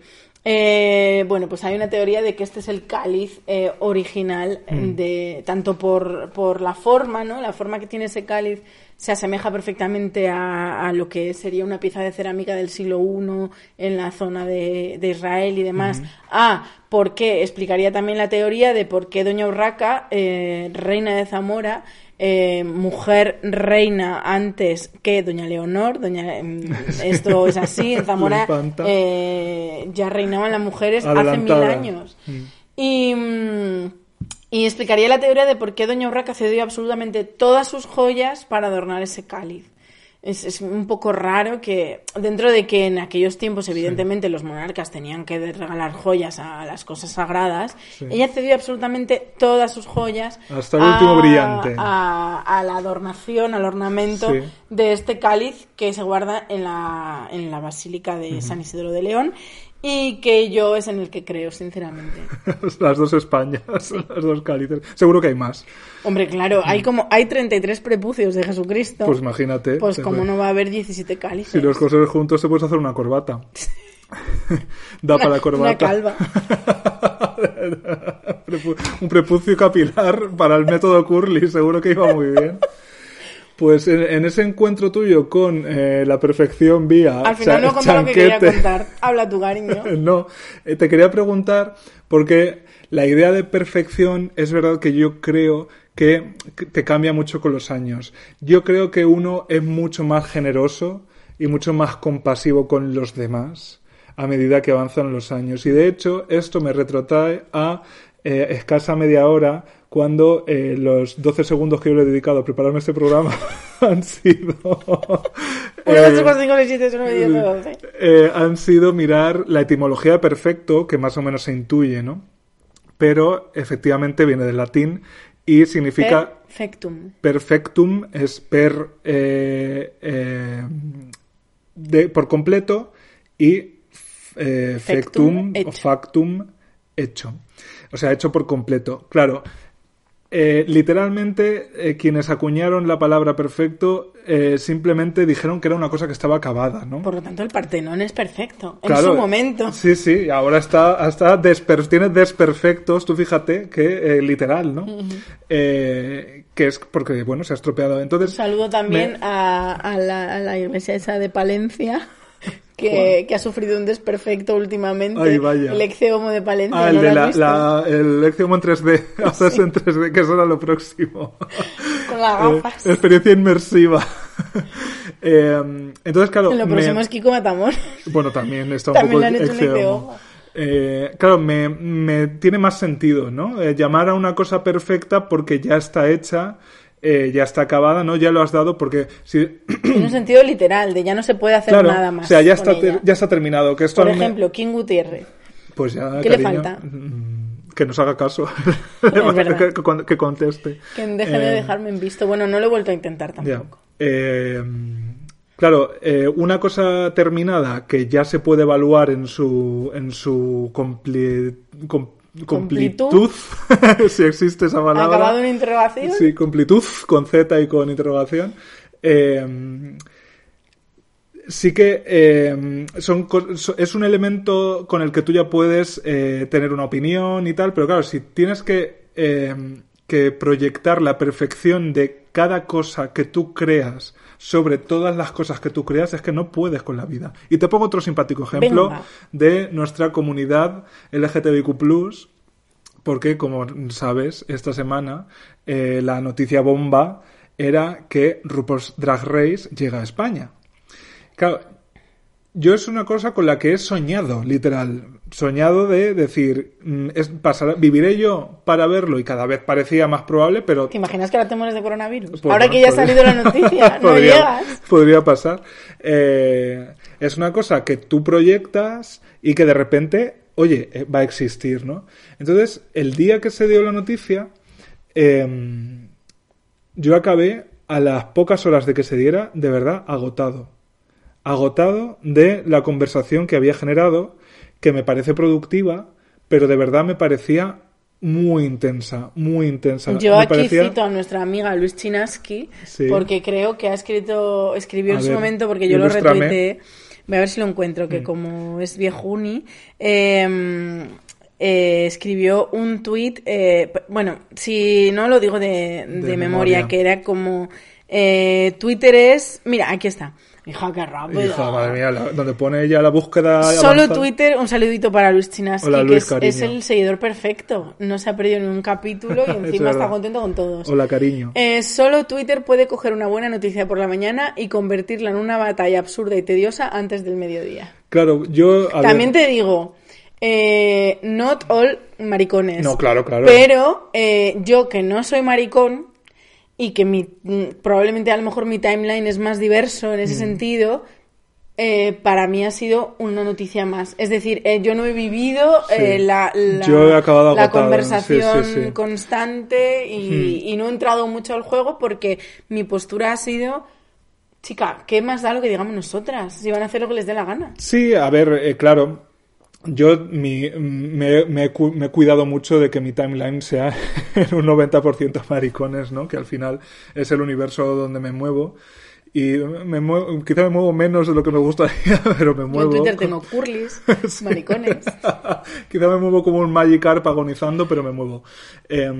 Eh, bueno, pues hay una teoría de que este es el cáliz eh, original, Mm. de tanto por, por la forma, ¿no? La forma que tiene ese cáliz se asemeja perfectamente a, a lo que sería una pieza de cerámica del siglo I en la zona de, de Israel y demás. Ah, ¿por qué? Explicaría también la teoría de por qué Doña Urraca, eh, reina de Zamora, eh, mujer reina antes que Doña Leonor, Doña, em, esto es así, en Zamora eh, ya reinaban las mujeres hace mil años. Y, mm, y explicaría la teoría de por qué Doña Urraca cedió absolutamente todas sus joyas para adornar ese cáliz. Es, es un poco raro que, dentro de que en aquellos tiempos, evidentemente, los monarcas tenían que regalar joyas a las cosas sagradas, ella cedió absolutamente todas sus joyas Hasta el último brillante. a, a la adornación, al ornamento Sí. de este cáliz que se guarda en la, en la Basílica de San Isidro de León y que yo es en el que creo, sinceramente. Las dos Españas, las dos cálices. Seguro que hay más. Hombre, claro, hay como hay 33 prepucios de Jesucristo. Pues imagínate. Pues como no va a haber 17 cálices. Si los coses juntos te puedes hacer una corbata. da para la corbata. Una calva. Un prepucio capilar para el método Curly, seguro que iba muy bien. Pues en, en ese encuentro tuyo con eh, la perfección vía Al final no conté lo que quería contar. Habla tu cariño. No, eh, te quería preguntar porque la idea de perfección es verdad que yo creo que que te cambia mucho con los años. Yo creo que uno es mucho más generoso y mucho más compasivo con los demás a medida que avanzan los años. Y de hecho, esto me retrotrae a eh, escasa media hora cuando eh, los 12 segundos que yo le he dedicado a prepararme este programa han sido... 1, eh, 2, 3, 4, 5, 6, 7, 8, 9, 10, 11, 12. han sido mirar la etimología de perfecto, que más o menos se intuye, ¿no? Pero efectivamente viene del latín y significa Perfectum. perfectum, es per eh, eh, de, por completo y eh, Fectum, fectum hecho. o factum hecho. O sea, hecho por completo. Claro, eh, literalmente eh, quienes acuñaron la palabra perfecto eh, simplemente dijeron que era una cosa que estaba acabada, ¿no? Por lo tanto, el Partenón es perfecto. En Claro, su momento. Sí, sí, ahora está, está desper- tiene desperfectos, tú fíjate, que eh, literal, ¿no? Eh, que es porque, bueno, se ha estropeado. Entonces, Un saludo también me- a, a la, a la iglesia esa de Palencia, que, que ha sufrido un desperfecto últimamente. Ay, vaya. El Exeomo de Palencia. Ah, el ¿no de la, la- el Exium en 3D, ahora es en 3D, que eso era lo próximo. Con las Eh, gafas. experiencia inmersiva. Eh, entonces, claro. Lo me- próximo es Kiko Matamoros. Bueno, también está un También poco exeomo. Eh, claro, me, me tiene más sentido, ¿no? Eh, llamar a una cosa perfecta porque ya está hecha, eh, ya está acabada, ¿no? Ya lo has dado porque si... En un sentido literal, de ya no se puede hacer claro, nada más. o sea, ya está, ella. ya está terminado. Que esto Por me- ejemplo, King Gutiérrez. pues ya, ¿qué le falta? mm, Que nos haga caso. que, que- que conteste. Que deje de Eh, dejarme en visto. Bueno, no lo he vuelto a intentar tampoco. Eh, claro, eh, una cosa terminada que ya se puede evaluar en su en su com- Complitud. si existe esa palabra. ¿Acabado en interrogación? Sí, completud, con Z y con interrogación. Eh, sí que eh, son, es un elemento con el que tú ya puedes eh, tener una opinión y tal, pero claro, si tienes que, eh, que proyectar la perfección de cada cosa que tú creas sobre todas las cosas que tú creas, es que no puedes con la vida. Y te pongo otro simpático ejemplo Venga. de nuestra comunidad LGTBIQ+, porque, como sabes, esta semana eh, la noticia bomba era que RuPaul's Drag Race llega a España. Claro, yo es una cosa con la que he soñado, literal. Soñado de decir, mm, es, pasará- viviré yo para verlo y cada vez parecía más probable, pero ¿Te imaginas que ahora te mueres de coronavirus? pues ahora no, que ya ha salido la noticia, no podría, llegas. podría pasar. Eh, es una cosa que tú proyectas y que de repente, oye, eh, va a existir, ¿no? Entonces, el día que se dio la noticia, eh, yo acabé a las pocas horas de que se diera, de verdad, agotado. Agotado de la conversación que había generado, que me parece productiva, pero de verdad me parecía muy intensa, muy intensa. Yo me aquí parecía... cito a nuestra amiga Luis Chinaski, Sí. porque creo que ha escrito, escribió A en su momento, porque yo lo retuiteé. Voy a ver si lo encuentro, Mm. que como es viejuni, eh, eh, escribió un tuit, eh, bueno, si no lo digo de, de De memoria, memoria. que era como, eh, Twitter es, mira, aquí está. Hija, qué rápido. Hija, madre mía, la- donde pone ella la búsqueda. Solo avanzada. Twitter, un saludito para Luis Chinaski, Hola, que es, el seguidor perfecto. No se ha perdido ni un capítulo y Es encima está contento con todos. Hola, cariño. Eh, solo Twitter puede coger una buena noticia por la mañana y convertirla en una batalla absurda y tediosa antes del mediodía. Claro, yo. ver, También te digo, eh, not all maricones. No, claro, claro. Pero eh, yo que no soy maricón y que mi, mm, probablemente a lo mejor mi timeline es más diverso en ese Mm. sentido, eh, para mí ha sido una noticia más. Es decir, eh, yo no he vivido Sí. eh, la, la, Yo he acabado la conversación sí, sí, constante y, y no he entrado mucho al juego porque mi postura ha sido, chica, ¿qué más da lo que digamos nosotras? Si van a hacer lo que les dé la gana. Sí, a ver, eh, claro. Yo mi- me, me me he cuidado mucho de que mi timeline sea en un 90% maricones, ¿no? Que al final es el universo donde me muevo. Y me muevo, quizá me muevo menos de lo que me gustaría, pero me Yo muevo. en Twitter tengo curlis, maricones. Quizá me muevo como un Magikarp agonizando, pero me muevo. Eh,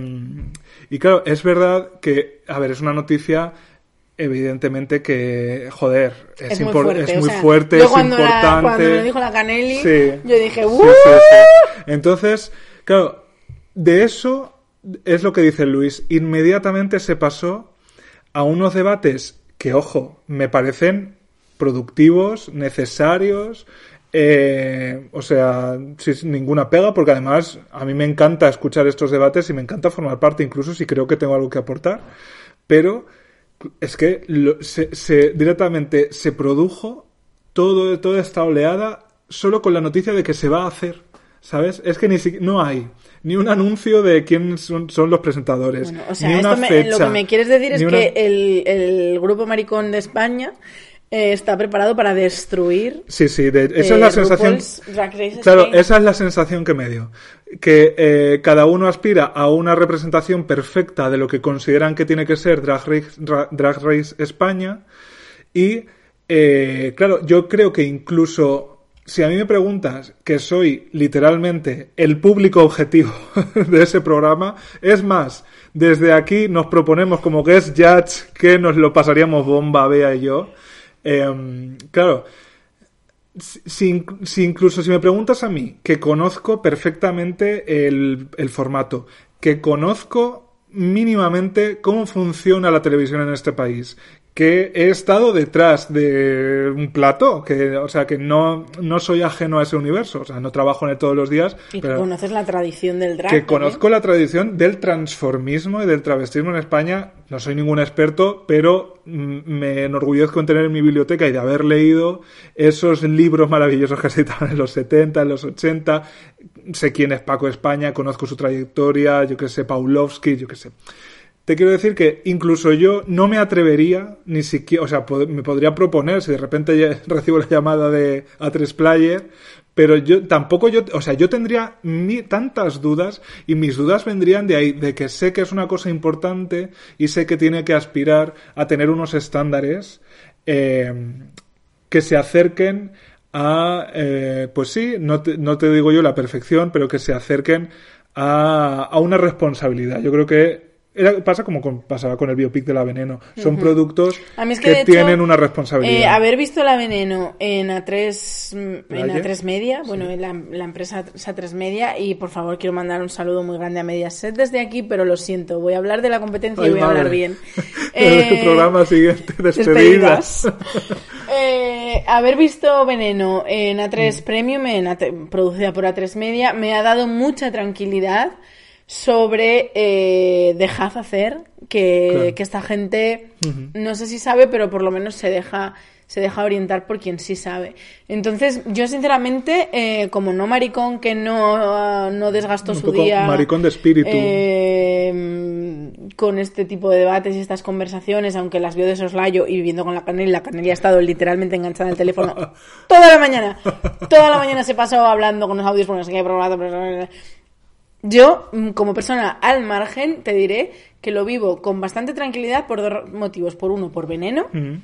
y claro, es verdad que, a ver, es una noticia evidentemente que, joder, es, Es muy fuerte. es o muy sea, fuerte, yo es cuando la- importante. cuando lo dijo la Canelli, Sí. yo dije, ¡uh! sí, sí. Entonces, claro, de eso es lo que dice Luis. Inmediatamente se pasó a unos debates que, ojo, me parecen productivos, necesarios, eh, o sea, sin ninguna pega, porque además a mí me encanta escuchar estos debates y me encanta formar parte, incluso si creo que tengo algo que aportar, pero es que lo- se, se- directamente se produjo todo, toda esta oleada solo con la noticia de que se va a hacer, ¿sabes? Es que ni si- no hay ni un anuncio de quién son, son los presentadores, Bueno, o sea, ni una esto me- fecha, lo que me quieres decir es una- que el, el grupo maricón de España eh, está preparado para destruir. Sí, sí, de- esa eh, es la sensación. Race Claro, esa es la sensación que me dio. Que eh, cada uno aspira a una representación perfecta de lo que consideran que tiene que ser Drag Race, Dra- Drag Race España. Y, eh, claro, yo creo que incluso si a mí me preguntas que soy literalmente el público objetivo de ese programa, es más, desde aquí nos proponemos como guest judge que nos lo pasaríamos bomba, Bea y yo. Em, claro, si, incluso si me preguntas a mí, que conozco perfectamente el formato, que conozco mínimamente cómo funciona la televisión en este país, que he estado detrás de un plato, que, o sea, que no, no soy ajeno a ese universo, o sea, no trabajo en él todos los días, Y pero conoces la tradición del drag. que también. conozco la tradición del transformismo y del travestismo en España. No soy ningún experto, pero mm, me enorgullezco en tener en mi biblioteca y de haber leído esos libros maravillosos que se editaban en los 70, en los 80. Sé quién es Paco España, conozco su trayectoria, yo que sé, Paulovsky, yo que sé. Te quiero decir que incluso yo no me atrevería, ni siquiera, o sea, me podría proponer si de repente recibo la llamada de A3 Player, pero yo tampoco yo, o sea, yo tendría tantas dudas y mis dudas vendrían de ahí, de que sé que es una cosa importante y sé que tiene que aspirar a tener unos estándares eh, que se acerquen a, eh, pues sí, no te, no te digo yo la perfección, pero que se acerquen a, a una responsabilidad. Yo creo que era- pasa como con- pasaba con el biopic de la veneno. Son productos A mí es que, que, de hecho, tienen una responsabilidad. eh, haber visto La Veneno en A3, mm, en Player. A3 Media, bueno, en la, la empresa es A3 Media, y por favor quiero mandar un saludo muy grande a Mediaset desde aquí, pero lo siento, voy a hablar de la competencia Ay, y voy a hablar bien. el Eh, programa siguiente, despedidas. despedidas. Eh, haber visto Veneno en Mm. A3 Premium, en A3 producida por A3 Media, me ha dado mucha tranquilidad sobre eh, dejad hacer, que, Claro. que esta gente, no sé si sabe, pero por lo menos se deja se deja orientar por quien sí sabe. Entonces, yo sinceramente, eh, como no maricón que no, no desgastó Un su poco día. maricón de espíritu. eh, con este tipo de debates y estas conversaciones, aunque las veo de soslayo y viviendo con la Canel, la Canel ha estado literalmente enganchada al teléfono toda la mañana. Toda la mañana se pasó hablando con los audios por no sé qué, Yo, mm, como persona al margen, te diré que lo vivo con bastante tranquilidad por dos motivos. Por uno, por veneno, Ujú.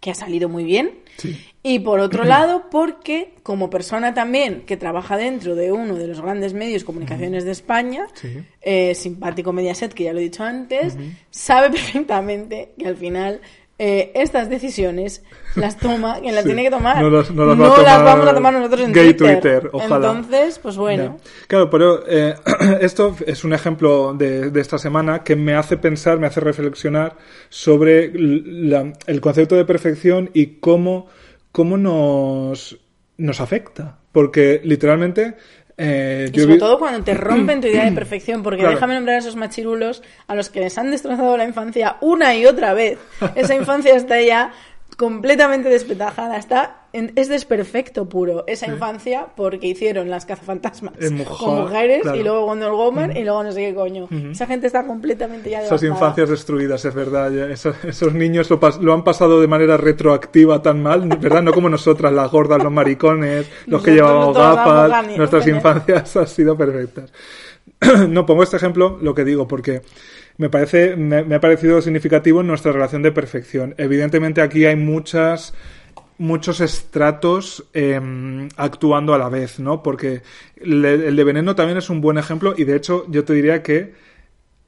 que ha salido muy bien. Sí. Y por otro lado, porque como persona también que trabaja dentro de uno de los grandes medios de comunicaciones de España, Sí. eh, simpático Mediaset, que ya lo he dicho antes, sabe perfectamente que al final eh, estas decisiones las toma quien las Sí. tiene que tomar. No las- no las va a tomar vamos a tomar nosotros en Twitter. Twitter, ojalá. Entonces, pues bueno. Claro, pero eh, esto es un ejemplo de, de esta semana que me hace pensar, me hace reflexionar sobre la- el concepto de perfección y cómo, cómo nos, nos afecta. Porque literalmente eh, Y sobre vi- todo cuando te rompen tu idea de perfección, porque Claro. déjame nombrar a esos machirulos a los que les han destrozado la infancia una y otra vez. Esa infancia está ya completamente despetajada, está en- es desperfecto puro esa infancia porque hicieron las cazafantasmas Mujer, con mujeres claro. y luego Wonder Woman y luego no sé qué coño. Esa gente está completamente ya Esas devastada. infancias destruidas, es verdad. Esos, esos niños lo, lo han pasado de manera retroactiva tan mal, ¿verdad? No como nosotras, las gordas, los maricones, los que llevábamos gafas. Nuestras infancias han sido perfectas. no pongo este ejemplo, lo que digo, porque me parece, me, me ha parecido significativo en nuestra relación de perfección. Evidentemente aquí hay muchas muchos estratos em, actuando a la vez, ¿no? Porque el, de Veneno también es un buen ejemplo y de hecho yo te diría que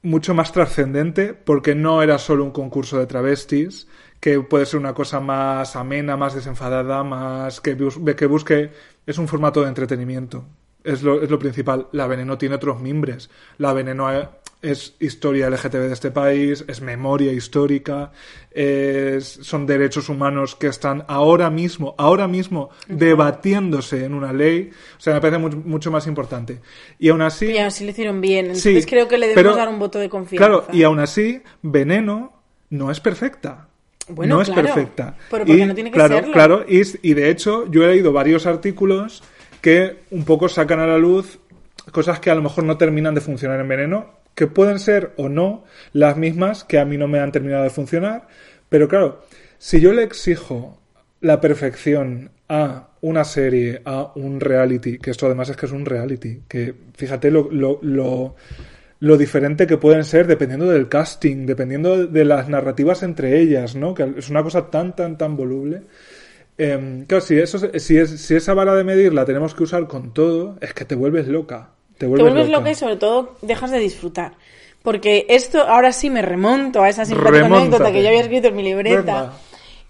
mucho más trascendente porque no era solo un concurso de travestis, que puede ser una cosa más amena, más desenfadada, más que, que busque... Es un formato de entretenimiento. Es lo, es lo principal. La Veneno tiene otros mimbres. La Veneno es historia LGTB de este país, es memoria histórica, es- son derechos humanos que están ahora mismo, ahora mismo, debatiéndose en una ley. O sea, me parece mu- mucho más importante. Y aún así... Y así lo hicieron bien, entonces Sí, creo que le debemos pero- dar un voto de confianza. Claro, y aún así, Veneno no es perfecta. Bueno, no es perfecta. pero porque Y, no tiene que claro, serlo. Claro, y, y de hecho, yo he leído varios artículos que un poco sacan a la luz cosas que a lo mejor no terminan de funcionar en Veneno, que pueden ser o no las mismas que a mí no me han terminado de funcionar. Pero claro, si yo le exijo la perfección a una serie, a un reality, que esto además es que es un reality, que fíjate lo, lo, lo, lo diferente que pueden ser dependiendo del casting, dependiendo de las narrativas entre ellas, ¿no? Que es una cosa tan, tan, tan voluble. Eh, claro, si, eso, si, es, si esa vara de medir la tenemos que usar con todo, es que te vuelves loca. Te te vuelves, vuelves loca y sobre todo dejas de disfrutar. Porque esto, ahora sí me remonto a esa simpática anécdota que yo había escrito en mi libreta.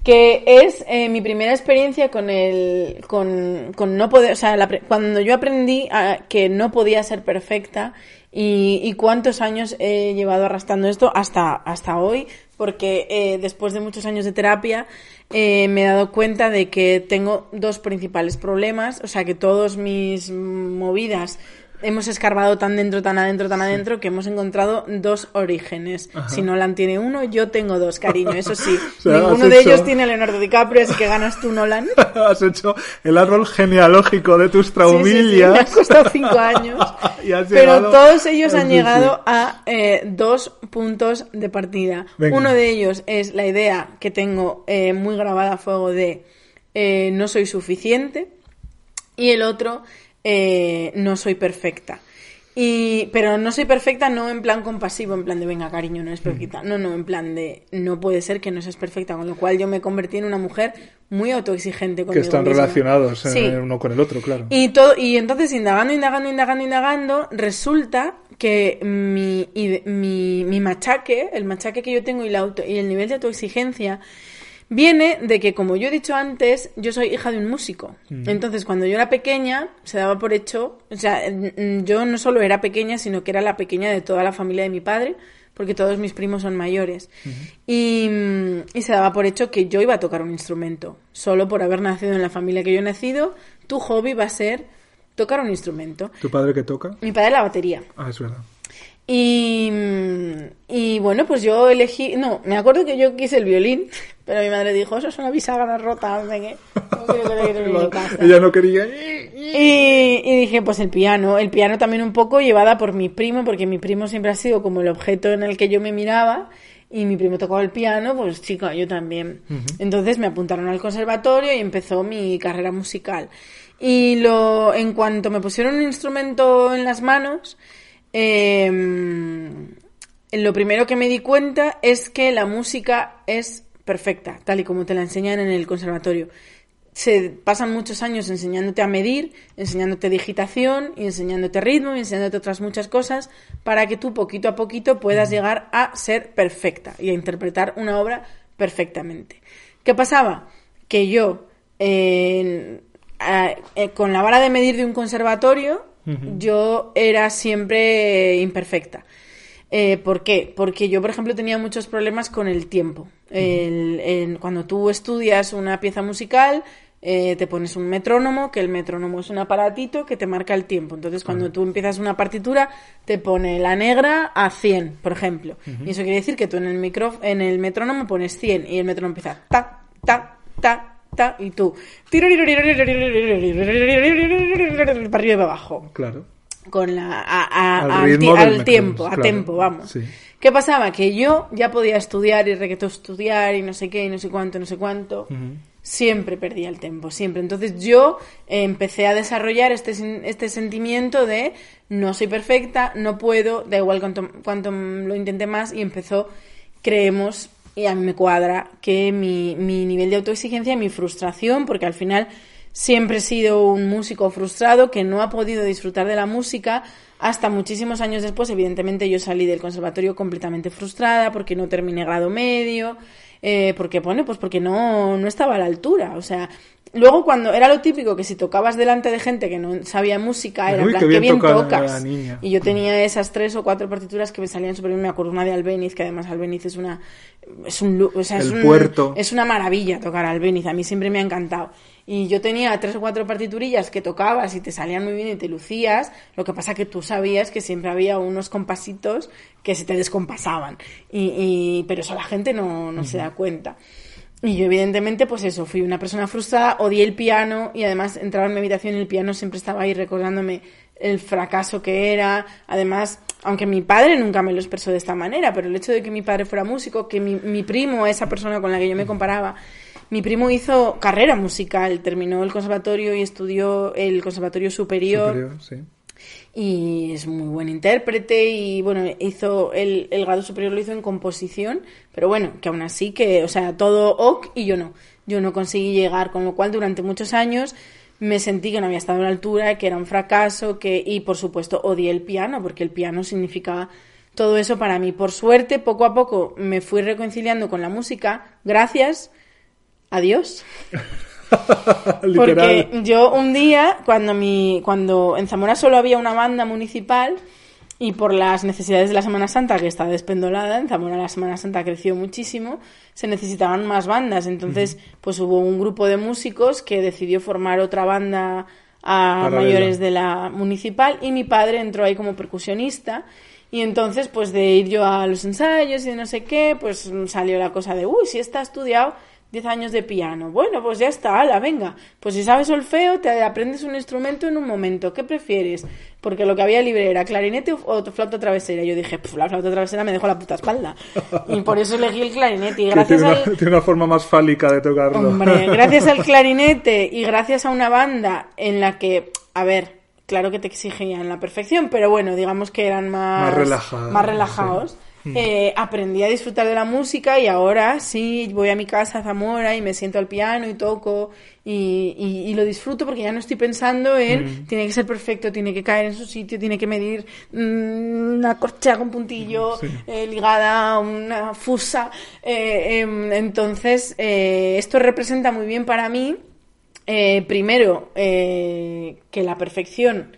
Que es eh, mi primera experiencia con el. con, con no poder. O sea, la cuando yo aprendí a- que no podía ser perfecta y, y cuántos años he llevado arrastrando esto hasta, hasta hoy, porque eh, después de muchos años de terapia eh, me he dado cuenta de que tengo dos principales problemas. O sea, que todos mis movidas hemos escarbado tan dentro, tan adentro, tan adentro que hemos encontrado dos orígenes. Si Nolan tiene uno, yo tengo dos, cariño. Eso sí, O sea, ninguno de hecho- ellos tiene a Leonardo DiCaprio, así que ganas tú, Nolan. Has hecho el árbol genealógico de tus Sí, sí, sí, traumillas. me ha costado cinco años. Pero llegado- todos ellos Sí, han sí. llegado a eh, dos puntos de partida. Venga. Uno de ellos es la idea que tengo eh, muy grabada a fuego de eh, no soy suficiente. Y el otro, eh, no soy perfecta. Y, pero no soy perfecta no en plan compasivo, en plan de venga cariño, no es perfecta. No, no, en plan de no puede ser que no seas perfecta. Con lo cual yo me convertí en una mujer muy autoexigente que están misma. relacionados eh, Sí. uno con el otro, claro. Y, todo, y entonces, indagando, indagando, indagando, indagando, resulta que mi, mi, mi machaque, el machaque que yo tengo y, la auto, y el nivel de autoexigencia, viene de que, como yo he dicho antes, yo soy hija de un músico. Entonces, cuando yo era pequeña, se daba por hecho, o sea, mm, yo no solo era pequeña, sino que era la pequeña de toda la familia de mi padre, porque todos mis primos son mayores. y, mm, y se daba por hecho que yo iba a tocar un instrumento. Solo por haber nacido en la familia que yo he nacido, tu hobby va a ser tocar un instrumento. ¿Tu padre que toca? Mi padre la batería. Ah, es verdad. Y, mm, y bueno, pues yo elegí, no, me acuerdo que yo quise el violín, Pero mi madre dijo, eso es una bisagra rota, no sé qué. No quiero que te quedes en mi casa. Ella no quería. Y, y dije, pues el piano. El piano también un poco llevada por mi primo, porque mi primo siempre ha sido como el objeto en el que yo me miraba. Y mi primo tocaba el piano, pues chica, yo también. Entonces me apuntaron al conservatorio y empezó mi carrera musical. Y lo, en cuanto me pusieron un instrumento en las manos, em, lo primero que me di cuenta es que la música es perfecta, tal y como te la enseñan en el conservatorio. Se pasan muchos años enseñándote a medir, enseñándote digitación y enseñándote ritmo y enseñándote otras muchas cosas para que tú poquito a poquito puedas llegar a ser perfecta y a interpretar una obra perfectamente. ¿Qué pasaba? Que yo, eh, eh, con la vara de medir de un conservatorio, yo era siempre imperfecta. Eh, ¿Por qué? Porque yo, por ejemplo, tenía muchos problemas con el tiempo. El- el- cuando tú estudias una pieza musical, eh, te pones un metrónomo, que el metrónomo es un aparatito que te marca el tiempo. Entonces, cuando tú empiezas una partitura, te pone la negra a 100, por ejemplo. Y eso quiere decir que tú en el, micro, en el metrónomo pones 100 y el metrónomo empieza ta, ta, ta, ta, y tú para arriba y para abajo Claro. Con la a- a- Al ritmo tiempo, a tiempo, vamos. Sí. ¿Qué pasaba? Que yo ya podía estudiar y requeto estudiar y no sé qué y no sé cuánto, no sé cuánto. Siempre perdía el tiempo, siempre. Entonces yo eh, empecé a desarrollar este, este sentimiento de no soy perfecta, no puedo, da igual cuánto, cuánto lo intenté más y empezó, creemos, y a mí me cuadra, que mi, mi nivel de autoexigencia y mi frustración, porque al final siempre he sido un músico frustrado que no ha podido disfrutar de la música hasta muchísimos años después. Evidentemente yo salí del conservatorio completamente frustrada porque no terminé grado medio, eh, porque, bueno, pues porque no, no estaba a la altura. O sea, luego cuando era lo típico que si tocabas delante de gente que no sabía música, era en Uy, plan, qué bien bien toca tocas. Y yo tenía esas tres o cuatro partituras que me salían súper bien. Me acuerdo una de Albeniz, que además Albeniz es una. Es un, o sea, es El un- puerto. es una maravilla tocar Albeniz. A mí siempre me ha encantado. Y yo tenía tres o cuatro partiturillas que tocabas y te salían muy bien y te lucías. Lo que pasa que tú sabías que siempre había unos compasitos que se te descompasaban. Y, y- pero eso la gente no, no se da cuenta. Y yo, evidentemente, pues eso, fui una persona frustrada, odié el piano y además entraba en mi habitación y el piano siempre estaba ahí recordándome el fracaso que era. Además, aunque mi padre nunca me lo expresó de esta manera, pero el hecho de que mi padre fuera músico, que mi, mi primo, esa persona con la que yo me comparaba, mi primo hizo carrera musical, terminó el conservatorio y estudió el conservatorio superior. Y es muy buen intérprete y bueno, hizo el, el grado superior lo hizo en composición, pero bueno, que aún así que, o sea, todo ok y yo no. Yo no conseguí llegar, con lo cual durante muchos años me sentí que no había estado a la altura, que era un fracaso, que y por supuesto odié el piano, porque el piano significaba todo eso para mí. Por suerte, poco a poco me fui reconciliando con la música, gracias a Dios. Porque yo un día, cuando mi, cuando en Zamora solo había una banda municipal y por las necesidades de la Semana Santa, que está despendolada, en Zamora la Semana Santa creció muchísimo, se necesitaban más bandas. Entonces, pues hubo un grupo de músicos que decidió formar otra banda a mayores de la municipal y mi padre entró ahí como percusionista. Y entonces, pues de ir yo a los ensayos y de no sé qué, pues salió la cosa de, uy, si está estudiado 10 años de piano. Bueno, pues ya está, ala, venga. Pues si sabes solfeo, te aprendes un instrumento en un momento. ¿Qué prefieres? Porque lo que había libre era clarinete o, flauta travesera. Yo dije, "Puf, la flauta travesera me dejó la puta espalda. Y por eso elegí el clarinete. Y gracias tiene, una, al... tiene una forma más fálica de tocarlo. Hombre, gracias al clarinete y gracias a una banda en la que, a ver, claro que te exigían la perfección, pero bueno, digamos que eran más, más relajados, eh, aprendí a disfrutar de la música y ahora sí voy a mi casa a Zamora y me siento al piano y toco y, y- y lo disfruto porque ya no estoy pensando en tiene que ser perfecto, tiene que caer en su sitio, tiene que medir mm, una corchea con puntillo eh, ligada a una fusa. eh, em, entonces, eh, esto representa muy bien para mí, eh, primero, que la perfección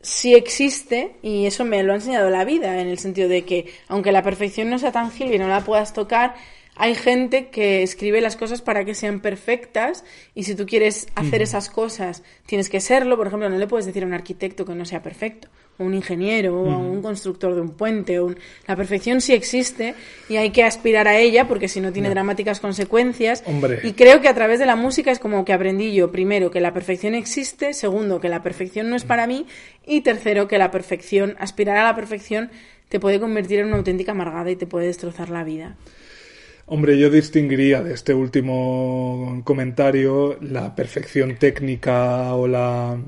sí existe y eso me lo ha enseñado la vida, en el sentido de que aunque la perfección no sea tangible y no la puedas tocar, hay gente que escribe las cosas para que sean perfectas y si tú quieres hacer esas cosas tienes que serlo. Por ejemplo, no le puedes decir a un arquitecto que no sea perfecto un ingeniero o un constructor de un puente. O La perfección sí existe y hay que aspirar a ella porque si no tiene dramáticas consecuencias. Hombre. Y creo que a través de la música es como que aprendí yo, primero, que la perfección existe, segundo, que la perfección no es para mí y tercero, que la perfección, aspirar a la perfección te puede convertir en una auténtica amargada y te puede destrozar la vida. Hombre, yo distinguiría de este último comentario la perfección técnica o la...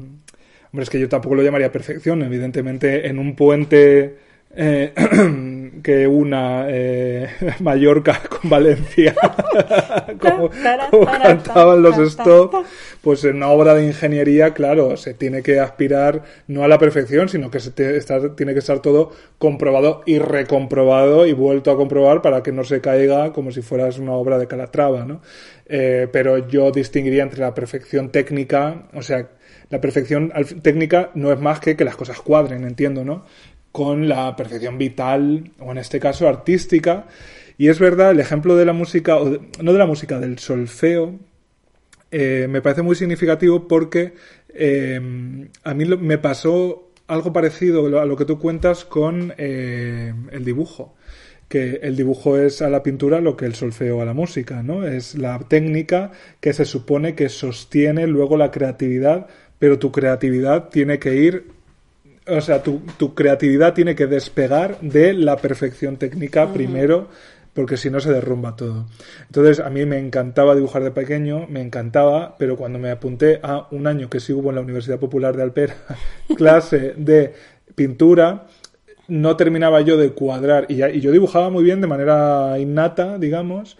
Hombre, es que yo tampoco lo llamaría perfección. Evidentemente, en un puente eh, que una eh, Mallorca con Valencia, como, como cantaban los Stop, pues en una obra de ingeniería, claro, se tiene que aspirar no a la perfección, sino que se te- estar- tiene que estar todo comprobado y recomprobado y vuelto a comprobar para que no se caiga como si fueras una obra de Calatrava, ¿no? Eh, pero yo distinguiría entre la perfección técnica, o sea, la perfección técnica no es más que que las cosas cuadren, entiendo, ¿no? Con la perfección vital, o en este caso artística. Y es verdad, el ejemplo de la música, o no de la música, del solfeo, eh, me parece muy significativo porque eh, a mí me pasó algo parecido a lo que tú cuentas con eh, el dibujo. Que el dibujo es a la pintura lo que el solfeo a la música, ¿no? Es la técnica que se supone que sostiene luego la creatividad, pero tu creatividad tiene que ir o sea, tu, tu creatividad tiene que despegar de la perfección técnica primero, porque si no se derrumba todo. Entonces, a mí me encantaba dibujar de pequeño, me encantaba, pero cuando me apunté a un año que sí hubo en la Universidad Popular de Alpera, clase de pintura, no terminaba yo de cuadrar. Y, ya- y yo dibujaba muy bien de manera innata, digamos,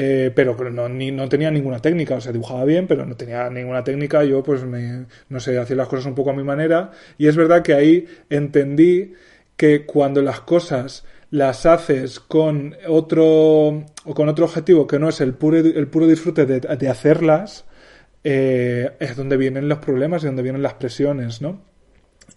eh, pero no, no tenía ninguna técnica. O sea, dibujaba bien, pero no tenía ninguna técnica. Yo, pues, me, no sé, hacía las cosas un poco a mi manera. Y es verdad que ahí entendí que cuando las cosas las haces con otro o con otro objetivo que no es el puro, el puro disfrute de, de hacerlas, eh, es donde vienen los problemas y donde vienen las presiones, ¿no?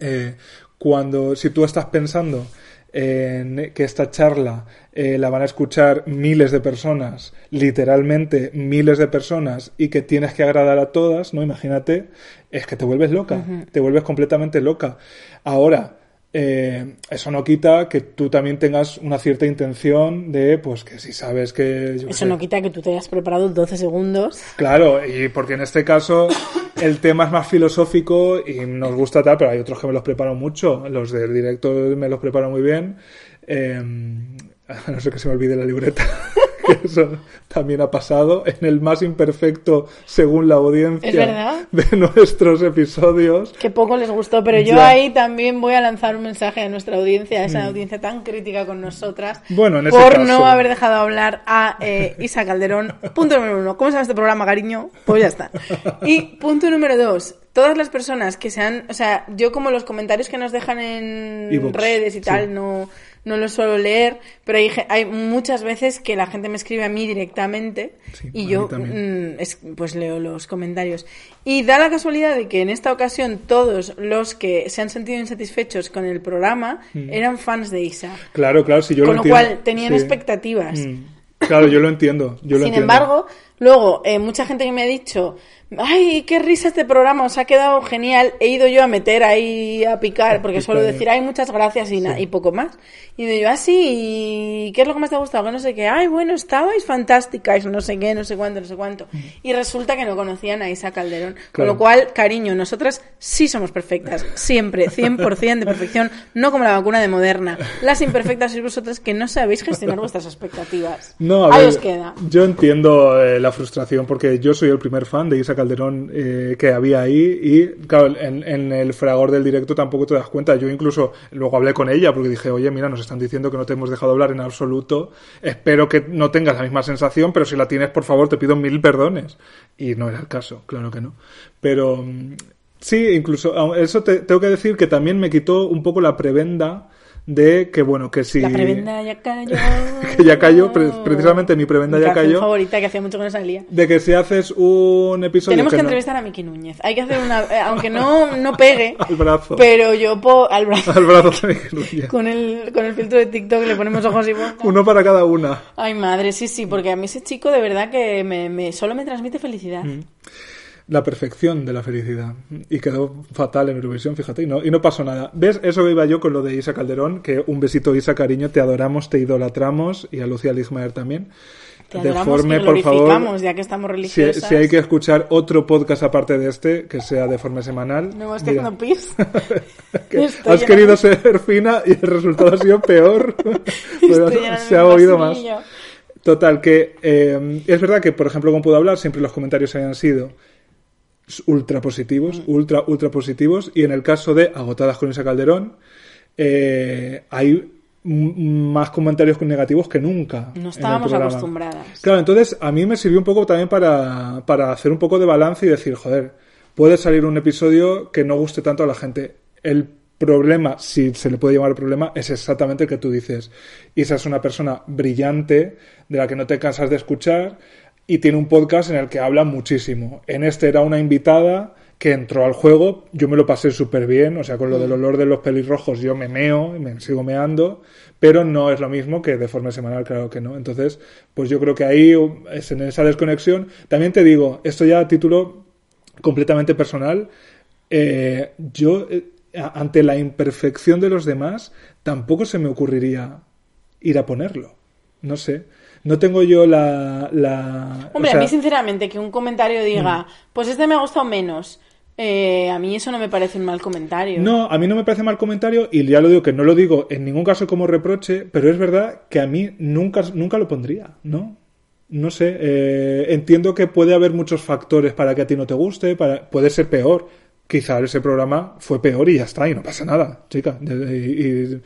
Eh, cuando, si tú estás pensando en que esta charla eh, la van a escuchar miles de personas, literalmente miles de personas, y que tienes que agradar a todas, ¿no? Imagínate, es que te vuelves loca, te vuelves completamente loca. Ahora, eh, eso no quita que tú también tengas una cierta intención de, pues, que si sabes que... yo Eso sé, no quita que tú te hayas preparado 12 segundos. Claro, y porque en este caso el tema es más filosófico y nos gusta tal, pero hay otros que me los preparo mucho. Los del directo me los preparo muy bien. Eh, a no ser que se me olvide la libreta, eso también ha pasado en el más imperfecto según la audiencia de nuestros episodios. Que poco les gustó, pero yo Ya. ahí también voy a lanzar un mensaje a nuestra audiencia, a esa audiencia tan crítica con nosotras, Mm. Bueno, en ese por caso. no haber dejado hablar a eh, Isa Calderón. Punto número uno. ¿Cómo se llama este programa, cariño? Pues ya está. Y punto número dos. Todas las personas que sean, o sea, yo como los comentarios que nos dejan en redes y sí. tal, no, no los suelo leer, pero hay, hay muchas veces que la gente me escribe a mí directamente Sí, y yo mm, es- pues leo los comentarios. Y da la casualidad de que en esta ocasión todos los que se han sentido insatisfechos con el programa eran fans de Isa. Claro, claro, si Mm. yo con lo lo entiendo. cual tenían Sí. expectativas. Mm. Claro, yo lo entiendo. Yo lo Sin entiendo. embargo, luego, eh, mucha gente que me ha dicho, ay, qué risa este programa, os ha quedado genial, he ido yo a meter ahí a picar, porque suelo decir, ay, muchas gracias y, na- y poco más. Y digo yo, ah, sí, ¿y qué es lo que más te ha gustado? Que no sé qué, ay, bueno, estabais fantásticas, no sé qué, no sé cuánto, no sé cuánto. Y resulta que no conocían a Isa Calderón. Con lo cual, cariño, nosotras sí somos perfectas, siempre, 100% de perfección, no como la vacuna de Moderna. Las imperfectas sois vosotras que no sabéis gestionar vuestras expectativas. No, a Ahí os queda. Yo entiendo eh, la frustración porque yo soy el primer fan de Isa Calderón eh, que había ahí y, claro, en, en el fragor del directo tampoco te das cuenta. Yo incluso luego hablé con ella porque dije, oye, mira, nos están diciendo que no te hemos dejado hablar en absoluto. Espero que no tengas la misma sensación, pero si la tienes, por favor, te pido mil perdones. Y no era el caso, claro que no. Pero mm, sí, incluso, aun- eso te, tengo que decir que también me quitó un poco la prebenda de que, bueno, que si... La prebenda ya cayó. que ya cayó, pre- precisamente mi prebenda Mi ya cayó. favorita que hacía mucho que no salía. De que si haces un episodio Tenemos que, entrevistar a Miki Núñez. Hay que hacer una, eh, aunque no, no pegue, Al brazo. pero yo po- al brazo. al brazo de Miguel Núñez. Con el, con el filtro de TikTok le ponemos ojos y boca. Uno para cada una. Ay, madre, sí, sí, porque a mí ese chico de verdad que me, me- solo me transmite felicidad. Mm. La perfección de la felicidad. Y quedó fatal en Eurovisión, fíjate, y no, y no pasó nada. ¿Ves? Eso iba yo con lo de Isa Calderón, que un besito Isa, cariño, te adoramos, te idolatramos, y a Lucía Ligmaer también. Te Deforme, por favor, ya que estamos religiosas. Si, hay que escuchar otro podcast aparte de este, que sea Deforme semanal. No, estoy haciendo pis. has querido ser fina y el resultado ha sido peor. se ha oído más. Total, que eh, es verdad que, por ejemplo, como puedo hablar, siempre los comentarios hayan sido ultra positivos, mm. ultra, ultra positivos, y en el caso de Agotadas con esa Calderón, eh, hay más comentarios negativos que nunca. No estábamos acostumbradas. Claro, entonces a mí me sirvió un poco también para, para hacer un poco de balance y decir, joder, puede salir un episodio que no guste tanto a la gente. El problema, si se le puede llamar problema, es exactamente el que tú dices. Isa es una persona brillante, de la que no te cansas de escuchar, y tiene un podcast en el que habla muchísimo. En este era una invitada que entró al juego, yo me lo pasé súper bien, o sea, con lo del olor de los pelirrojos yo me meo, me sigo meando, pero no es lo mismo que de forma semanal, claro que no. Entonces, pues yo creo que ahí es en esa desconexión. También te digo, esto ya a título completamente personal, eh, yo eh, ante la imperfección de los demás, tampoco se me ocurriría ir a ponerlo. No sé. No tengo yo la. la Hombre, a mí, sinceramente, que un comentario diga, mm. pues este me ha gustado menos. Eh, a mí eso no me parece un mal comentario. No, a mí no me parece mal comentario y ya lo digo que no lo digo en ningún caso como reproche, pero es verdad que a mí nunca, nunca lo pondría, ¿no? No sé, eh, entiendo que puede haber muchos factores para que a ti no te guste, para, puede ser peor quizá ese programa fue peor y ya está, y no pasa nada, chica. Y,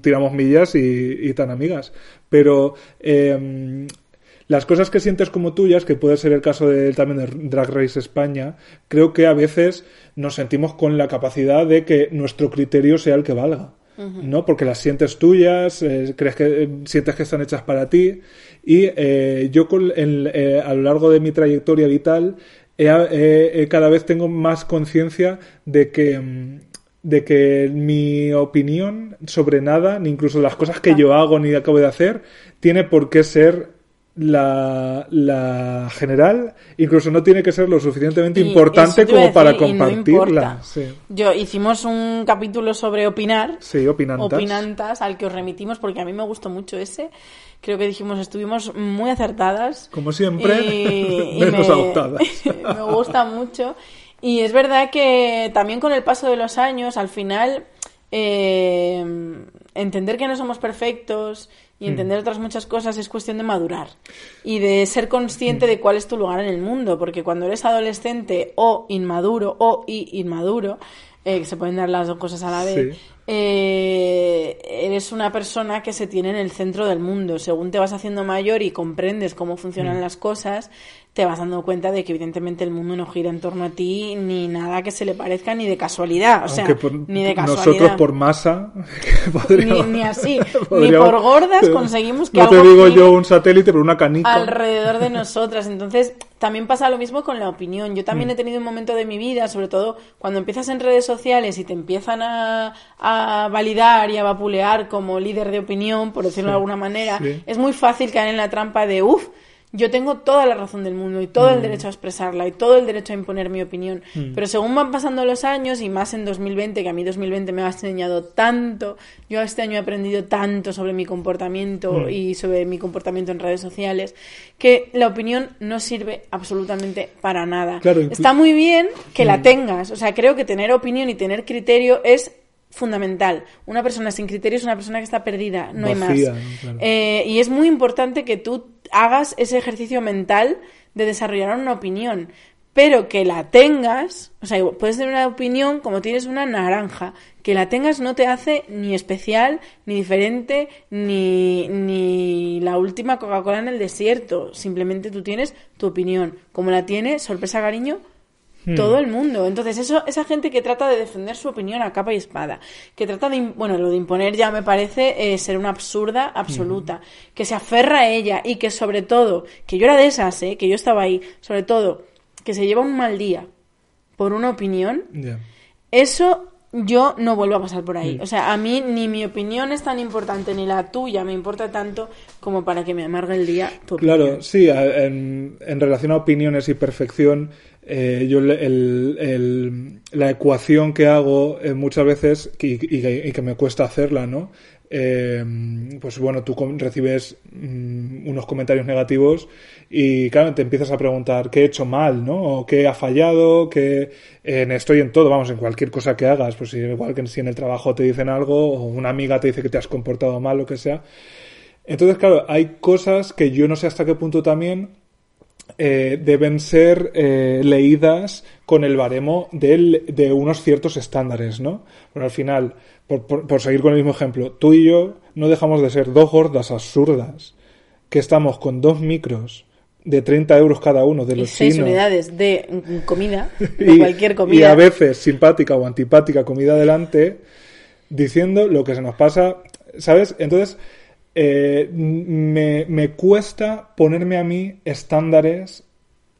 tiramos millas y, tan amigas. Pero em, las cosas que sientes como tuyas, que puede ser el caso de, también de Drag Race España, creo que a veces nos sentimos con la capacidad de que nuestro criterio sea el que valga. ¿no? Porque las sientes tuyas, eh, crees que eh, sientes que están hechas para ti. Y eh, yo con, a lo largo de mi trayectoria vital cada vez tengo más conciencia de que mm, de que mi opinión sobre nada, ni incluso las cosas que yo hago ni acabo de hacer, tiene por qué ser la, la general incluso no tiene que ser lo suficientemente importante como para compartirla. Yo hicimos un capítulo sobre opinar. Sí, opinantas. Opinantas, al que os remitimos porque a mí me gustó mucho ese. Creo que dijimos, estuvimos muy acertadas. Como siempre, menos me, me gusta mucho. Y es verdad que también con el paso de los años, al final, eh, entender que no somos perfectos y mm. entender otras muchas cosas es cuestión de madurar y de ser consciente de cuál es tu lugar en el mundo, porque cuando eres adolescente o inmaduro o inmaduro, eh, que se pueden dar las dos cosas a la vez, eh, eres una persona que se tiene en el centro del mundo. Según te vas haciendo mayor y comprendes cómo funcionan mm. las cosas, te vas dando cuenta de que evidentemente el mundo no gira en torno a ti ni nada que se le parezca ni de casualidad, o sea, ni de casualidad. Nosotros por masa ni, así, ni por gordas conseguimos que no te digo yo un satélite, pero una canica alrededor de nosotras. Entonces, también pasa lo mismo con la opinión. Yo también mm. he tenido un momento de mi vida, sobre todo cuando empiezas en redes sociales y te empiezan a, validar y a vapulear como líder de opinión, por decirlo de alguna manera, es muy fácil caer en la trampa de, uff, yo tengo toda la razón del mundo y todo el mm. derecho a expresarla y todo el derecho a imponer mi opinión. Mm. Pero según van pasando los años y más en 2020, que a mí 2020 me ha enseñado tanto, yo este año he aprendido tanto sobre mi comportamiento mm. y sobre mi comportamiento en redes sociales, que la opinión no sirve absolutamente para nada. Está muy bien que la tengas, o sea, creo que tener opinión y tener criterio es fundamental. Una persona sin criterio es una persona que está perdida, no hay más. Eh, y es muy importante que tú hagas ese ejercicio mental de desarrollar una opinión, pero que la tengas, o sea, puedes tener una opinión como tienes una naranja, que la tengas no te hace ni especial, ni diferente, ni, ni la última Coca-Cola en el desierto, simplemente tú tienes tu opinión. Como la tiene, sorpresa cariño, Hmm. Todo el mundo. Entonces, eso, esa gente que trata de defender su opinión a capa y espada, que trata de, bueno, lo de imponer ya me parece eh, ser una absurda absoluta, hmm. que se aferra a ella y que sobre todo, que yo era de esas, eh, que yo estaba ahí, sobre todo, que se lleva un mal día por una opinión, eso yo no vuelvo a pasar por ahí. O sea, a mí ni mi opinión es tan importante, ni la tuya me importa tanto como para que me amargue el día tu Claro, sí, en, en relación a opiniones y perfección, eh, yo el- el- la ecuación que hago eh, muchas veces, y, y- y que me cuesta hacerla, ¿no? Eh, pues bueno, tú recibes mm, unos comentarios negativos y claro, te empiezas a preguntar qué he hecho mal, ¿no? O qué ha fallado, qué en estoy en todo, vamos, en cualquier cosa que hagas, pues igual que si en el trabajo te dicen algo o una amiga te dice que te has comportado mal, lo que sea. Entonces, claro, hay cosas que yo no sé hasta qué punto también eh, deben ser eh, leídas con el baremo de unos ciertos estándares, ¿no? Pero al final, por, por- por seguir con el mismo ejemplo, tú y yo no dejamos de ser dos gordas absurdas que estamos con dos micros de 30 euros cada uno de Y los seis chinos unidades de comida, de y, cualquier y comida. a veces simpática o antipática comida delante, diciendo lo que se nos pasa, ¿sabes? Entonces, eh, me, me cuesta ponerme a mí estándares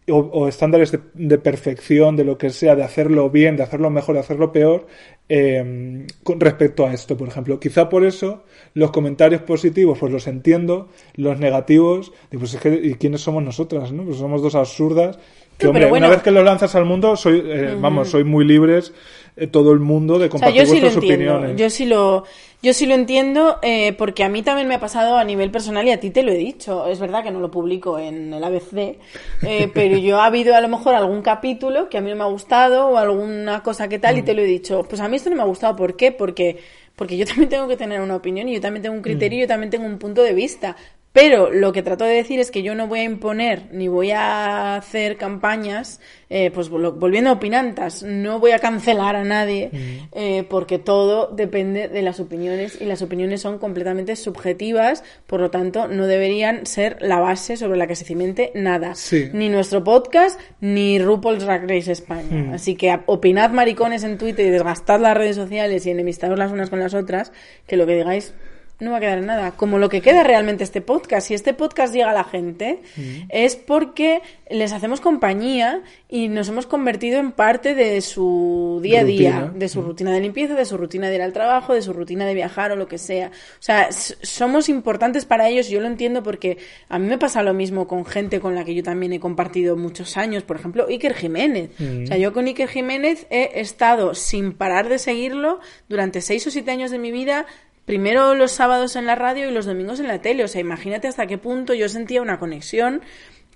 o, o estándares de, de perfección, de lo que sea, de hacerlo bien, de hacerlo mejor, de hacerlo peor, eh, con respecto a esto, por ejemplo. Quizá por eso los comentarios positivos, pues los entiendo, los negativos, pues es que, ¿y quiénes somos nosotras, no? Pues somos dos absurdas. Que, hombre, pero bueno. una vez que lo lanzas al mundo, soy, eh, vamos, soy muy libres, eh, todo el mundo, de O sea, compartir yo sí lo vuestras entiendo. opiniones. Yo sí lo, yo sí lo entiendo eh, porque a mí también me ha pasado a nivel personal y a ti te lo he dicho. Es verdad que no lo publico en el ABC, eh, pero yo ha habido a lo mejor algún capítulo que a mí no me ha gustado o alguna cosa que tal y te lo he dicho. Pues a mí esto no me ha gustado. ¿Por qué? Porque, porque yo también tengo que tener una opinión y yo también tengo un criterio y yo también tengo un punto de vista. Pero lo que trato de decir es que yo no voy a imponer ni voy a hacer campañas, eh, pues vol- volviendo a opinantas, no voy a cancelar a nadie, eh, porque todo depende de las opiniones y las opiniones son completamente subjetivas, por lo tanto no deberían ser la base sobre la que se cimente nada. Sí. Ni nuestro podcast, ni RuPaul's Drag Race España. Así que opinad maricones en Twitter y desgastad las redes sociales y enemistados las unas con las otras, que lo que digáis no va a quedar nada. Como lo que queda realmente este podcast. Si este podcast llega a la gente, es porque les hacemos compañía y nos hemos convertido en parte de su día a día, Rutina. de su rutina de limpieza, de su rutina de ir al trabajo, de su rutina de viajar o lo que sea. O sea, somos importantes para ellos, yo lo entiendo porque a mí me pasa lo mismo con gente con la que yo también he compartido muchos años, por ejemplo, Iker Jiménez. O sea, yo con Iker Jiménez he estado sin parar de seguirlo durante seis o siete años de mi vida primero los sábados en la radio y los domingos en la tele. O sea, imagínate hasta qué punto yo sentía una conexión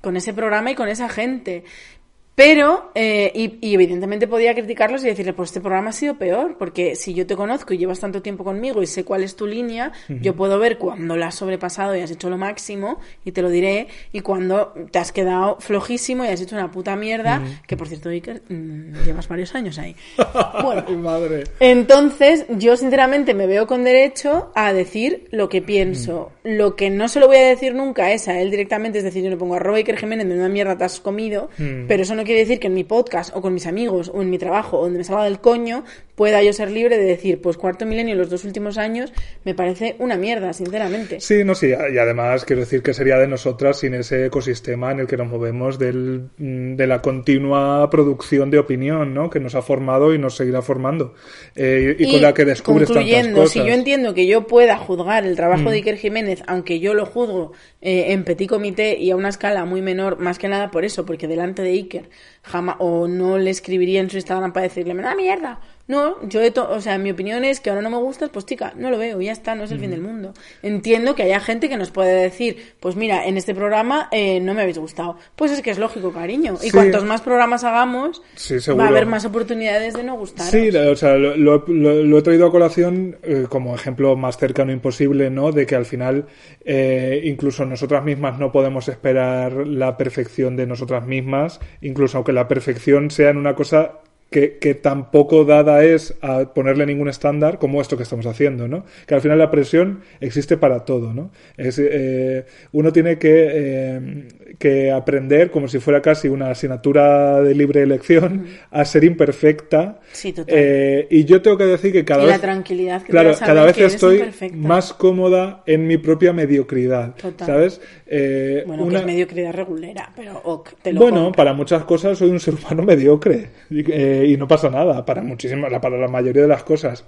con ese programa y con esa gente. Pero, eh, y, y evidentemente podía criticarlos y decirle, pues este programa ha sido peor, porque si yo te conozco y llevas tanto tiempo conmigo y sé cuál es tu línea, yo puedo ver cuando la has sobrepasado y has hecho lo máximo, y te lo diré, y cuando te has quedado flojísimo y has hecho una puta mierda, que por cierto, Iker, mm, llevas varios años ahí. Bueno, madre. entonces, yo sinceramente me veo con derecho a decir lo que pienso. Lo que no se lo voy a decir nunca es a él directamente, es decir, yo le pongo arroba Iker Jiménez, de una mierda te has comido, pero eso no quiere decir que en mi podcast, o con mis amigos, o en mi trabajo, o donde me salga del coño, pueda yo ser libre de decir, pues cuarto milenio los dos últimos años me parece una mierda, sinceramente. Sí, no, sí, y además quiero decir que sería de nosotras sin ese ecosistema en el que nos movemos del, mm, de la continua producción de opinión, ¿no? Que nos ha formado y nos seguirá formando. Eh, y, con la que descubres tantas cosas. si yo entiendo que yo pueda juzgar el trabajo de Iker Jiménez, aunque yo lo juzgo eh, en petit comité y a una escala muy menor, más que nada por eso, porque delante de Iker jamás, o no le escribiría en su Instagram para decirle, me da mierda. No, yo de to- o sea, mi opinión es que ahora no me gustas, pues tica, no lo veo, ya está, no es el fin del mundo. Entiendo que haya gente que nos puede decir, pues mira, en este programa eh, no me habéis gustado. Pues es que es lógico, cariño. Y Sí. cuantos más programas hagamos, Sí, va a haber más oportunidades de no gustar. Sí, o sea, lo- lo he traído a colación eh, como ejemplo más cercano imposible, ¿no? De que al final eh, incluso nosotras mismas no podemos esperar la perfección de nosotras mismas, incluso aunque la perfección sea en una cosa que, que tampoco dada es a ponerle ningún estándar como esto que estamos haciendo, ¿no? Que al final la presión existe para todo, ¿no? Es, eh, uno tiene que, eh, que aprender, como si fuera casi una asignatura de libre elección, a ser imperfecta. Sí, total. Eh, y yo tengo que decir que cada y vez... la tranquilidad que Claro, cada vez que estoy imperfecta. más cómoda en mi propia mediocridad, Total. ¿sabes? Eh, Bueno, una- que es mediocridad regulera, pero ok, te lo bueno, compro. para muchas cosas soy un ser humano mediocre y, eh, y no pasa nada para muchísimas, para la mayoría de las cosas.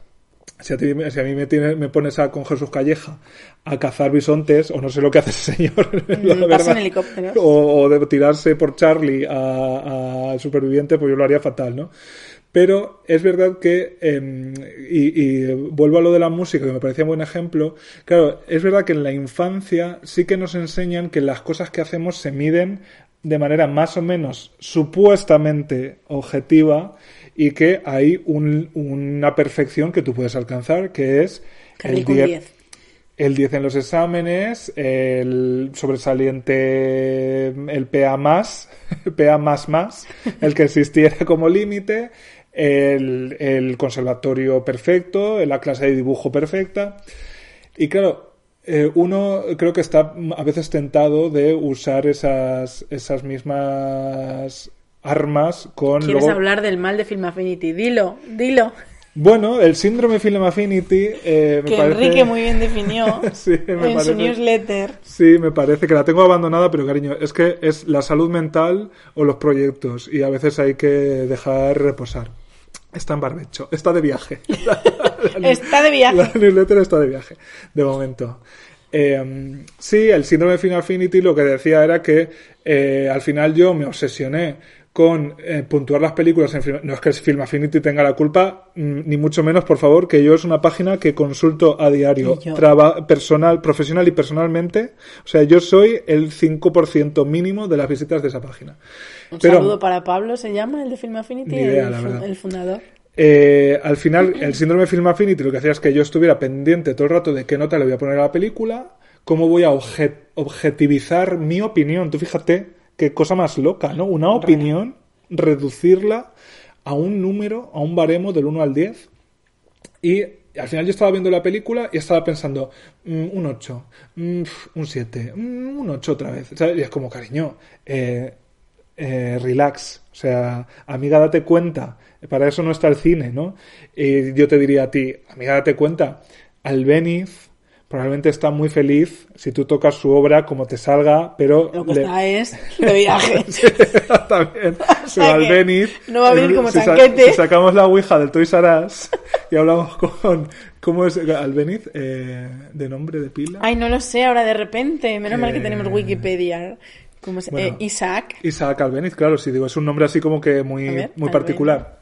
Si a, ti, si a mí me, tiene- me pones a, con Jesús Calleja a cazar bisontes, o no sé lo que hace ese señor, la pasa verdad, en helicópteros. o, o de tirarse por Charlie a, a Superviviente, pues yo lo haría fatal, ¿no? Pero es verdad que, eh, y, y vuelvo a lo de la música, que me parecía un buen ejemplo, claro, es verdad que en la infancia sí que nos enseñan que las cosas que hacemos se miden de manera más o menos supuestamente objetiva y que hay un- una perfección que tú puedes alcanzar, que es el rico un 10 10. el 10 en los exámenes, el sobresaliente, el PA más, PA más más, el que existiera como límite, el, el conservatorio perfecto, la clase de dibujo perfecta. Y claro, eh, uno creo que está a veces tentado de usar esas, esas mismas armas con ¿Quieres luego- hablar del mal de Film Affinity? Dilo, dilo. Bueno, el síndrome Film Affinity eh, me Que parece... Enrique muy bien definió Sí, me en parece- su newsletter. Sí, me parece que la tengo abandonada, pero cariño, es que es la salud mental o los proyectos y a veces hay que dejar reposar. Está en barbecho, está de viaje. Está de viaje. La newsletter está de viaje, de momento. Eh, sí, el síndrome de Final Affinity lo que decía era que eh, al final yo me obsesioné con eh, puntuar las películas en Film- no es que Film Affinity tenga la culpa mm, ni mucho menos por favor que yo es una página que consulto a diario traba- personal profesional y personalmente o sea yo soy el 5% mínimo de las visitas de esa página Un Pero- saludo para Pablo, se llama el de Film Affinity, Ni idea, el, el fundador. Eh, al final, el síndrome de Film Affinity lo que hacía es que yo estuviera pendiente todo el rato de qué nota le voy a poner a la película, cómo voy a obje- objetivizar mi opinión. Tú fíjate qué cosa más loca, ¿no? Una opinión, reducirla a un número, a un baremo del 1 al 10. Y al final yo estaba viendo la película y estaba pensando, mm, un 8, mm, un 7, mm, un 8 otra vez. ¿sabes? Y es como, cariño, eh, eh, relax. O sea, amiga, date cuenta. Para eso no está el cine, ¿no? Y yo te diría a ti, amiga, date cuenta. Albeniz probablemente está muy feliz si tú tocas su obra como te salga, pero... Lo que le- está es de viaje. Sí, también. sea Pero que Albeniz, no va a venir como si, sa- tanquete. si sacamos la ouija del Toys R Us y hablamos con... ¿Cómo es Albeniz? Eh, ¿De nombre de pila? Ay, no lo sé ahora de repente. Menos mal que Eh, tenemos Wikipedia. ¿Cómo se- bueno. eh, Isaac. Isaac Albeniz, claro, si digo, es un nombre así como que muy, ver, muy particular.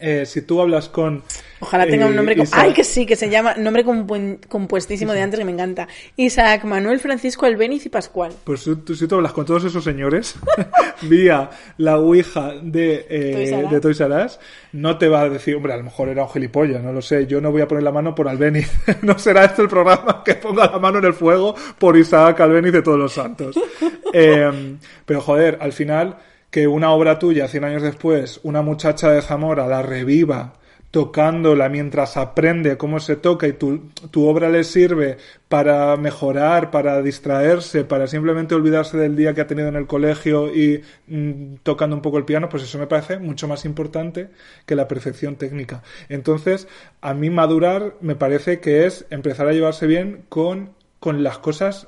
Eh, si tú hablas con... Ojalá tenga un eh, nombre. Isaac- Ay, que sí, que se llama. Nombre compuestísimo de antes que me encanta. Isaac, Manuel, Francisco, Albeniz y Pascual. Pues si tú, si tú hablas con todos esos señores vía la ouija de, eh, de Toys R Us, no te va a decir, hombre, a lo mejor era un gilipollas, no lo sé, yo no voy a poner la mano por Albeniz. no será este el programa que ponga la mano en el fuego por Isaac Albeniz de todos los santos. Eh, pero joder, al final, que una obra tuya, 100 años después, una muchacha de Zamora la reviva tocándola mientras aprende cómo se toca y tu, tu obra le sirve para mejorar, para distraerse, para simplemente olvidarse del día que ha tenido en el colegio y mm, tocando un poco el piano, pues eso me parece mucho más importante que la perfección técnica. Entonces, a mí madurar me parece que es empezar a llevarse bien con, con las cosas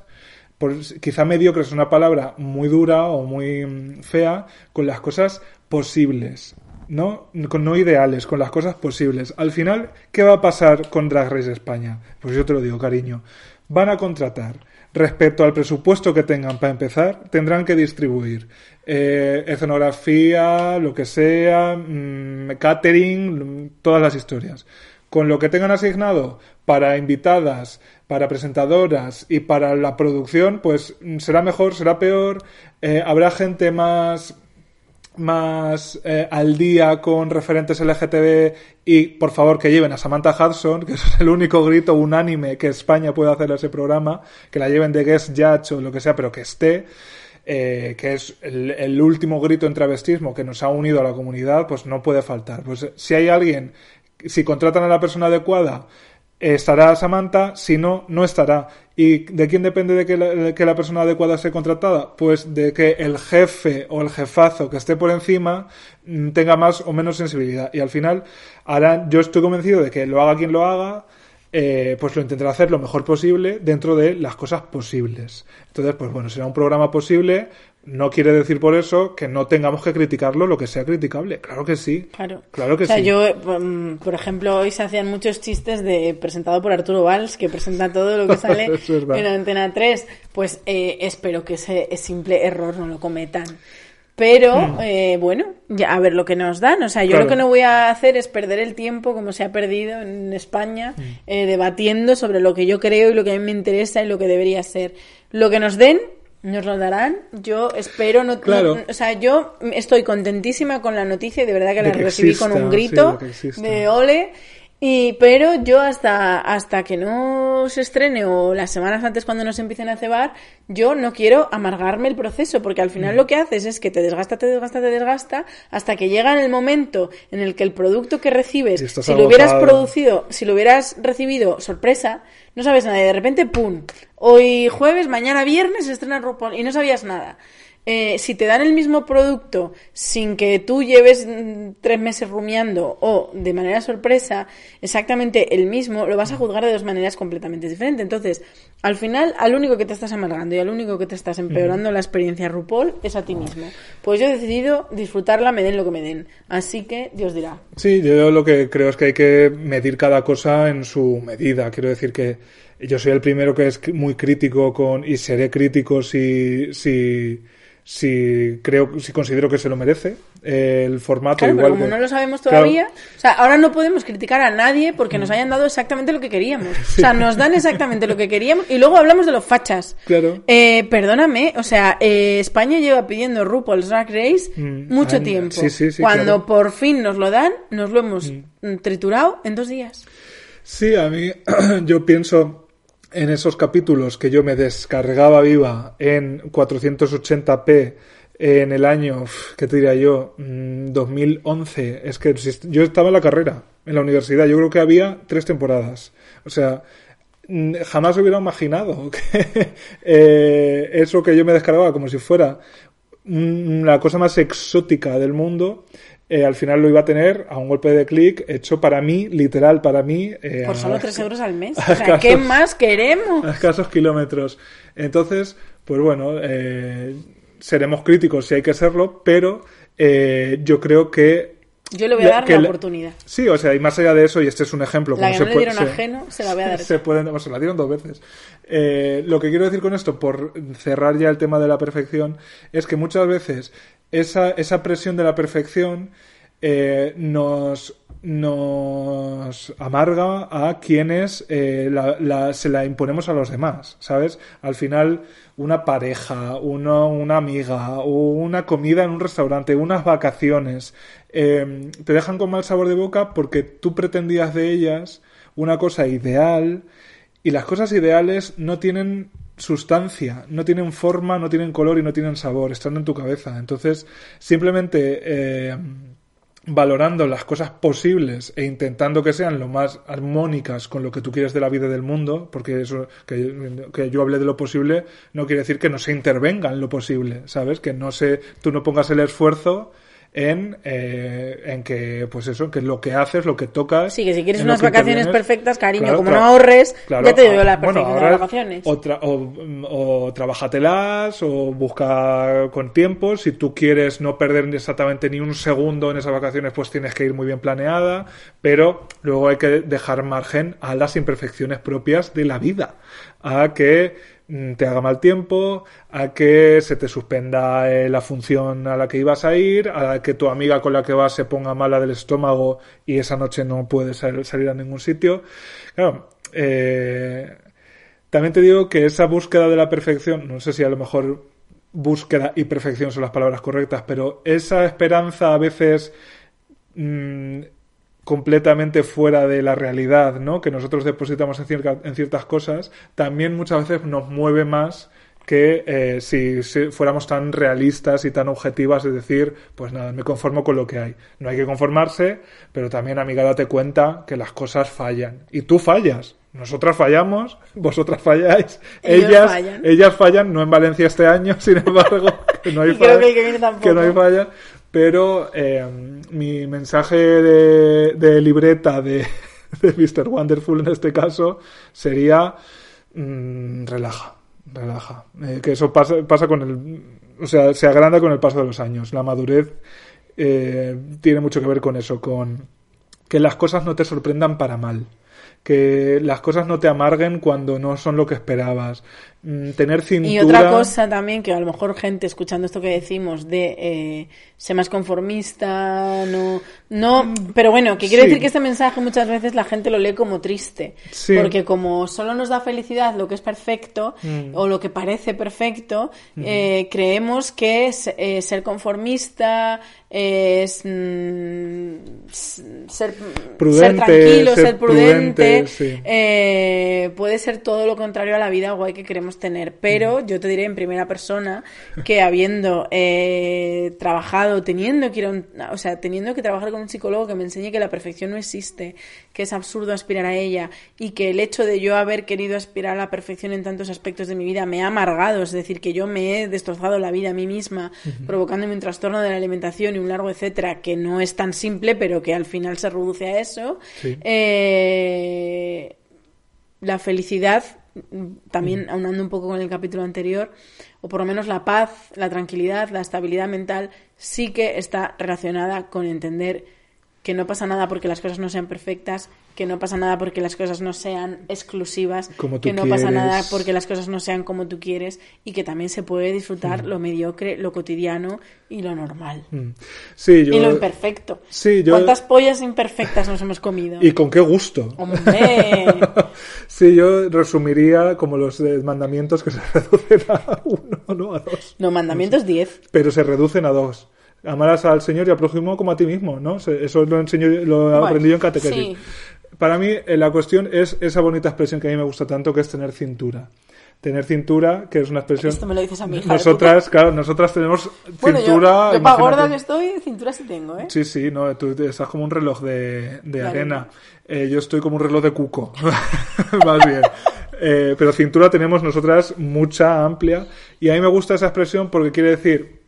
por, quizá mediocre es una palabra muy dura o muy mm, fea, con las cosas posibles, ¿no? Con no ideales, con las cosas posibles. Al final, ¿qué va a pasar con Drag Race España? Pues yo te lo digo, cariño. Van a contratar. Respecto al presupuesto que tengan para empezar, tendrán que distribuir eh, escenografía, lo que sea, mm, catering, mm, todas las historias con lo que tengan asignado para invitadas, para presentadoras y para la producción, pues mm, será mejor, será peor, eh, habrá gente más más eh, al día con referentes LGTB y por favor que lleven a Samantha Hudson, que es el único grito unánime que España puede hacer a ese programa, que la lleven de guest judge o lo que sea, pero que esté, eh, que es el, el último grito en travestismo que nos ha unido a la comunidad, pues no puede faltar. Pues si hay alguien, si contratan a la persona adecuada, estará Samantha, si no, no estará. ¿Y de quién depende de que, la, que la persona adecuada sea contratada? Pues de que el jefe o el jefazo que esté por encima mm, tenga más o menos sensibilidad. Y al final, harán, yo estoy convencido de que lo haga quien lo haga, eh, pues lo intentará hacer lo mejor posible dentro de las cosas posibles. Entonces, pues bueno, será un programa posible. No quiere decir por eso que no tengamos que criticarlo lo que sea criticable. Claro que sí. Claro. Claro que o sea, sí. yo, mm, por ejemplo, hoy se hacían muchos chistes de presentado por Arturo Valls, que presenta todo lo que sale Es en Antena 3. Pues eh, espero que ese simple error no lo cometan. Pero, eh, bueno, ya a ver lo que nos dan. O sea, yo Hmm. Claro. lo que no voy a hacer es perder el tiempo, como se ha perdido en España, Hmm. eh, debatiendo sobre lo que yo creo y lo que a mí me interesa y lo que debería ser. Lo que nos den, nos lo darán. Yo espero, no, Claro. no- o sea, yo estoy contentísima con la noticia y de verdad que De la que recibí con un grito sí, de ole. Y, pero yo hasta, hasta que no se estrene o las semanas antes cuando nos empiecen a cebar, yo no quiero amargarme el proceso, porque al Mm. final lo que haces es que te desgasta, te desgasta, te desgasta, hasta que llega en el momento en el que el producto que recibes, si lo hubieras producido, si lo hubieras recibido sorpresa, no sabes nada y de repente, ¡pum! Hoy jueves, mañana viernes se estrena RuPaul y no sabías nada. Eh, si te dan el mismo producto sin que tú lleves mm, tres meses rumiando o de manera sorpresa exactamente el mismo, lo vas a juzgar de dos maneras completamente diferentes. Entonces, al final, al único que te estás amargando y al único que te estás empeorando la experiencia RuPaul es a ti mismo. Pues yo he decidido disfrutarla, me den lo que me den. Así que Dios dirá. Sí, yo lo que creo es que hay que medir cada cosa en su medida. Quiero decir que yo soy el primero que es muy crítico con y seré crítico si si si creo si considero que se lo merece eh, el formato Claro, igual pero como que- no lo sabemos Claro. todavía, o sea, ahora no podemos criticar a nadie porque nos hayan dado exactamente lo que queríamos. O sea, nos dan exactamente lo que queríamos y luego hablamos de los fachas. Claro. Eh, perdóname, o sea, eh, España lleva pidiendo RuPaul's Drag Race Mm, mucho tiempo. Sí, sí, sí, Cuando claro. Mm. por fin nos lo dan, nos lo hemos mm, triturado en dos días. Sí, a mí yo pienso en esos capítulos que yo me descargaba viva en 480p en el año, ¿qué te diría yo? Mm, 2011. Es que yo estaba en la carrera, en la universidad. Yo creo que había tres temporadas. O sea, mm, jamás hubiera imaginado que eh, eso que yo me descargaba como si fuera mm, la cosa más exótica del mundo, eh, al final lo iba a tener a un golpe de clic hecho para mí, literal para mí. eh, Por solo tres euros al mes. O sea, ¿qué más queremos? a escasos kilómetros. Entonces, pues bueno, eh, seremos críticos si hay que serlo, pero eh, yo creo que Yo le voy a dar la la- oportunidad. Sí, o sea, y más allá de eso, y este es un ejemplo. La que se le puede- dieron se- ajeno, se la voy a dar. se pueden, bueno, se la dieron dos veces. Lo que quiero decir con esto, por cerrar ya el tema de la perfección, es que muchas veces esa, esa presión de la perfección eh, nos, nos amarga a quienes eh, se la imponemos a los demás, ¿sabes? Al final, una pareja, uno, una amiga, una comida en un restaurante, unas vacaciones, eh, te dejan con mal sabor de boca porque tú pretendías de ellas una cosa ideal y las cosas ideales no tienen sustancia, no tienen forma, no tienen color y no tienen sabor, están en tu cabeza. Entonces, simplemente eh, valorando las cosas posibles e intentando que sean lo más armónicas con lo que tú quieres de la vida del mundo, porque eso que, que yo hable de lo posible no quiere decir que no se intervenga en lo posible, ¿sabes? Que no se tú no pongas el esfuerzo en, eh, en que, pues eso, que lo que haces, lo que tocas. Sí, que si quieres unas vacaciones perfectas, cariño, Claro, como claro. no ahorres, Claro, ya te doy ah, la bueno, perfección de las vacaciones. O, tra- o, o trabájatelas o busca con tiempo. Si tú quieres no perder exactamente ni un segundo en esas vacaciones, pues tienes que ir muy bien planeada. Pero luego hay que dejar margen a las imperfecciones propias de la vida. A que mm, te haga mal tiempo, a que se te suspenda eh, la función a la que ibas a ir, a que tu amiga con la que vas se ponga mala del estómago y esa noche no puedes sal- salir a ningún sitio. Claro, eh, también te digo que esa búsqueda de la perfección, no sé si a lo mejor búsqueda y perfección son las palabras correctas, pero esa esperanza a veces mm, completamente fuera de la realidad, ¿no? Que nosotros depositamos en, cierta- en ciertas cosas, también muchas veces nos mueve más que eh, si, si fuéramos tan realistas y tan objetivas, es decir, pues nada, me conformo con lo que hay. No hay que conformarse, pero también, amiga, date cuenta que las cosas fallan. Y tú fallas. Nosotras fallamos, vosotras falláis, Ellos ellas, fallan. ellas fallan, no en Valencia este año, sin embargo, que no hay Y creo falla, que que no hay falla, pero eh, mi mensaje de, libreta de, de Mr. Wonderful en este caso sería mm, relaja, relaja. Eh, que eso pasa, pasa con el, o sea, se agranda con el paso de los años. La madurez eh, tiene mucho que ver con eso, con que las cosas no te sorprendan para mal. Que las cosas no te amarguen cuando no son lo que esperabas. Mm, Tener cintura. Y otra cosa también, que a lo mejor gente escuchando esto que decimos de eh, ser más conformista, no, no, pero bueno, que quiere Sí. decir que este mensaje muchas veces la gente lo lee como triste, Sí. porque como solo nos da felicidad lo que es perfecto Mm. o lo que parece perfecto, eh, creemos que es, eh, ser conformista es mm, ser, Prudente, ser tranquilo, ser ser prudente, prudente, sí. puede ser todo lo contrario a la vida guay que queremos tener. Pero yo te diré en primera persona que habiendo eh, trabajado, teniendo que ir a un- o sea, teniendo que trabajar con un psicólogo que me enseñe que la perfección no existe, que es absurdo aspirar a ella y que el hecho de yo haber querido aspirar a la perfección en tantos aspectos de mi vida me ha amargado, es decir, que yo me he destrozado la vida a mí misma, provocándome un trastorno de la alimentación y un largo etcétera que no es tan simple, pero que al final se reduce a eso. Sí. Eh, la felicidad, también aunando un poco con el capítulo anterior, o por lo menos la paz, la tranquilidad, la estabilidad mental, sí que está relacionada con entender que no pasa nada porque las cosas no sean perfectas, que no pasa nada porque las cosas no sean exclusivas, Como tú que no pasa nada porque las cosas no sean como tú quieres y que también se puede disfrutar lo mediocre, lo cotidiano y lo normal. Mm. Sí, yo. Y lo imperfecto. Sí, yo- ¿Cuántas pollas imperfectas nos hemos comido? Y con qué gusto. ¡Hombre! Sí, yo resumiría como los mandamientos que se reducen a uno, no a dos. No, mandamientos 10. Pero se reducen a dos. Amarás al Señor y al prójimo como a ti mismo, ¿no? Eso lo enseño, lo Bueno, aprendí yo en catequesis. sí. Para mí, eh, la cuestión es esa bonita expresión que a mí me gusta tanto, que es tener cintura. Tener cintura, que es una expresión. Esto me lo dices a mi hija Nosotras, claro, nosotras tenemos Bueno, yo, cintura. yo imagínate. gorda que estoy, cintura sí tengo, ¿eh? Sí, sí, no, tú estás como un reloj de, arena. Eh, yo estoy como un reloj de cuco, más bien. Eh, pero cintura tenemos nosotras mucha, amplia. Y a mí me gusta esa expresión porque quiere decir,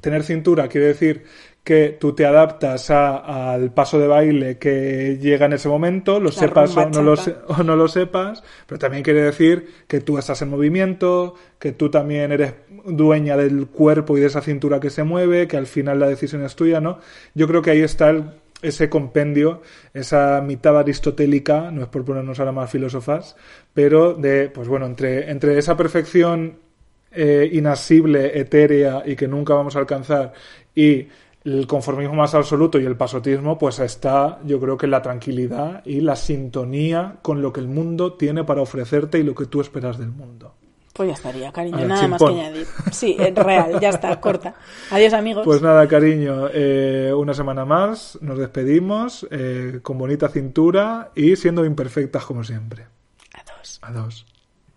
tener cintura quiere decir que tú te adaptas a- al paso de baile que llega en ese momento, lo La sepas o no lo, se- o no lo sepas, pero también quiere decir que tú estás en movimiento, que tú también eres dueña del cuerpo y de esa cintura que se mueve, que al final la decisión es tuya, ¿no? Yo creo que ahí está el- ese compendio, esa mitad aristotélica, no es por ponernos ahora más filósofas, pero de, pues bueno, entre, entre esa perfección eh, inasible, etérea y que nunca vamos a alcanzar y el conformismo más absoluto y el pasotismo, pues está, yo creo que la tranquilidad y la sintonía con lo que el mundo tiene para ofrecerte y lo que tú esperas del mundo. Pues ya estaría, cariño, nada más que añadir. Sí, es real, ya está, corta. Adiós, amigos. Pues nada, cariño, eh, una semana más, nos despedimos eh, con bonita cintura y siendo imperfectas como siempre. Adiós. Adiós.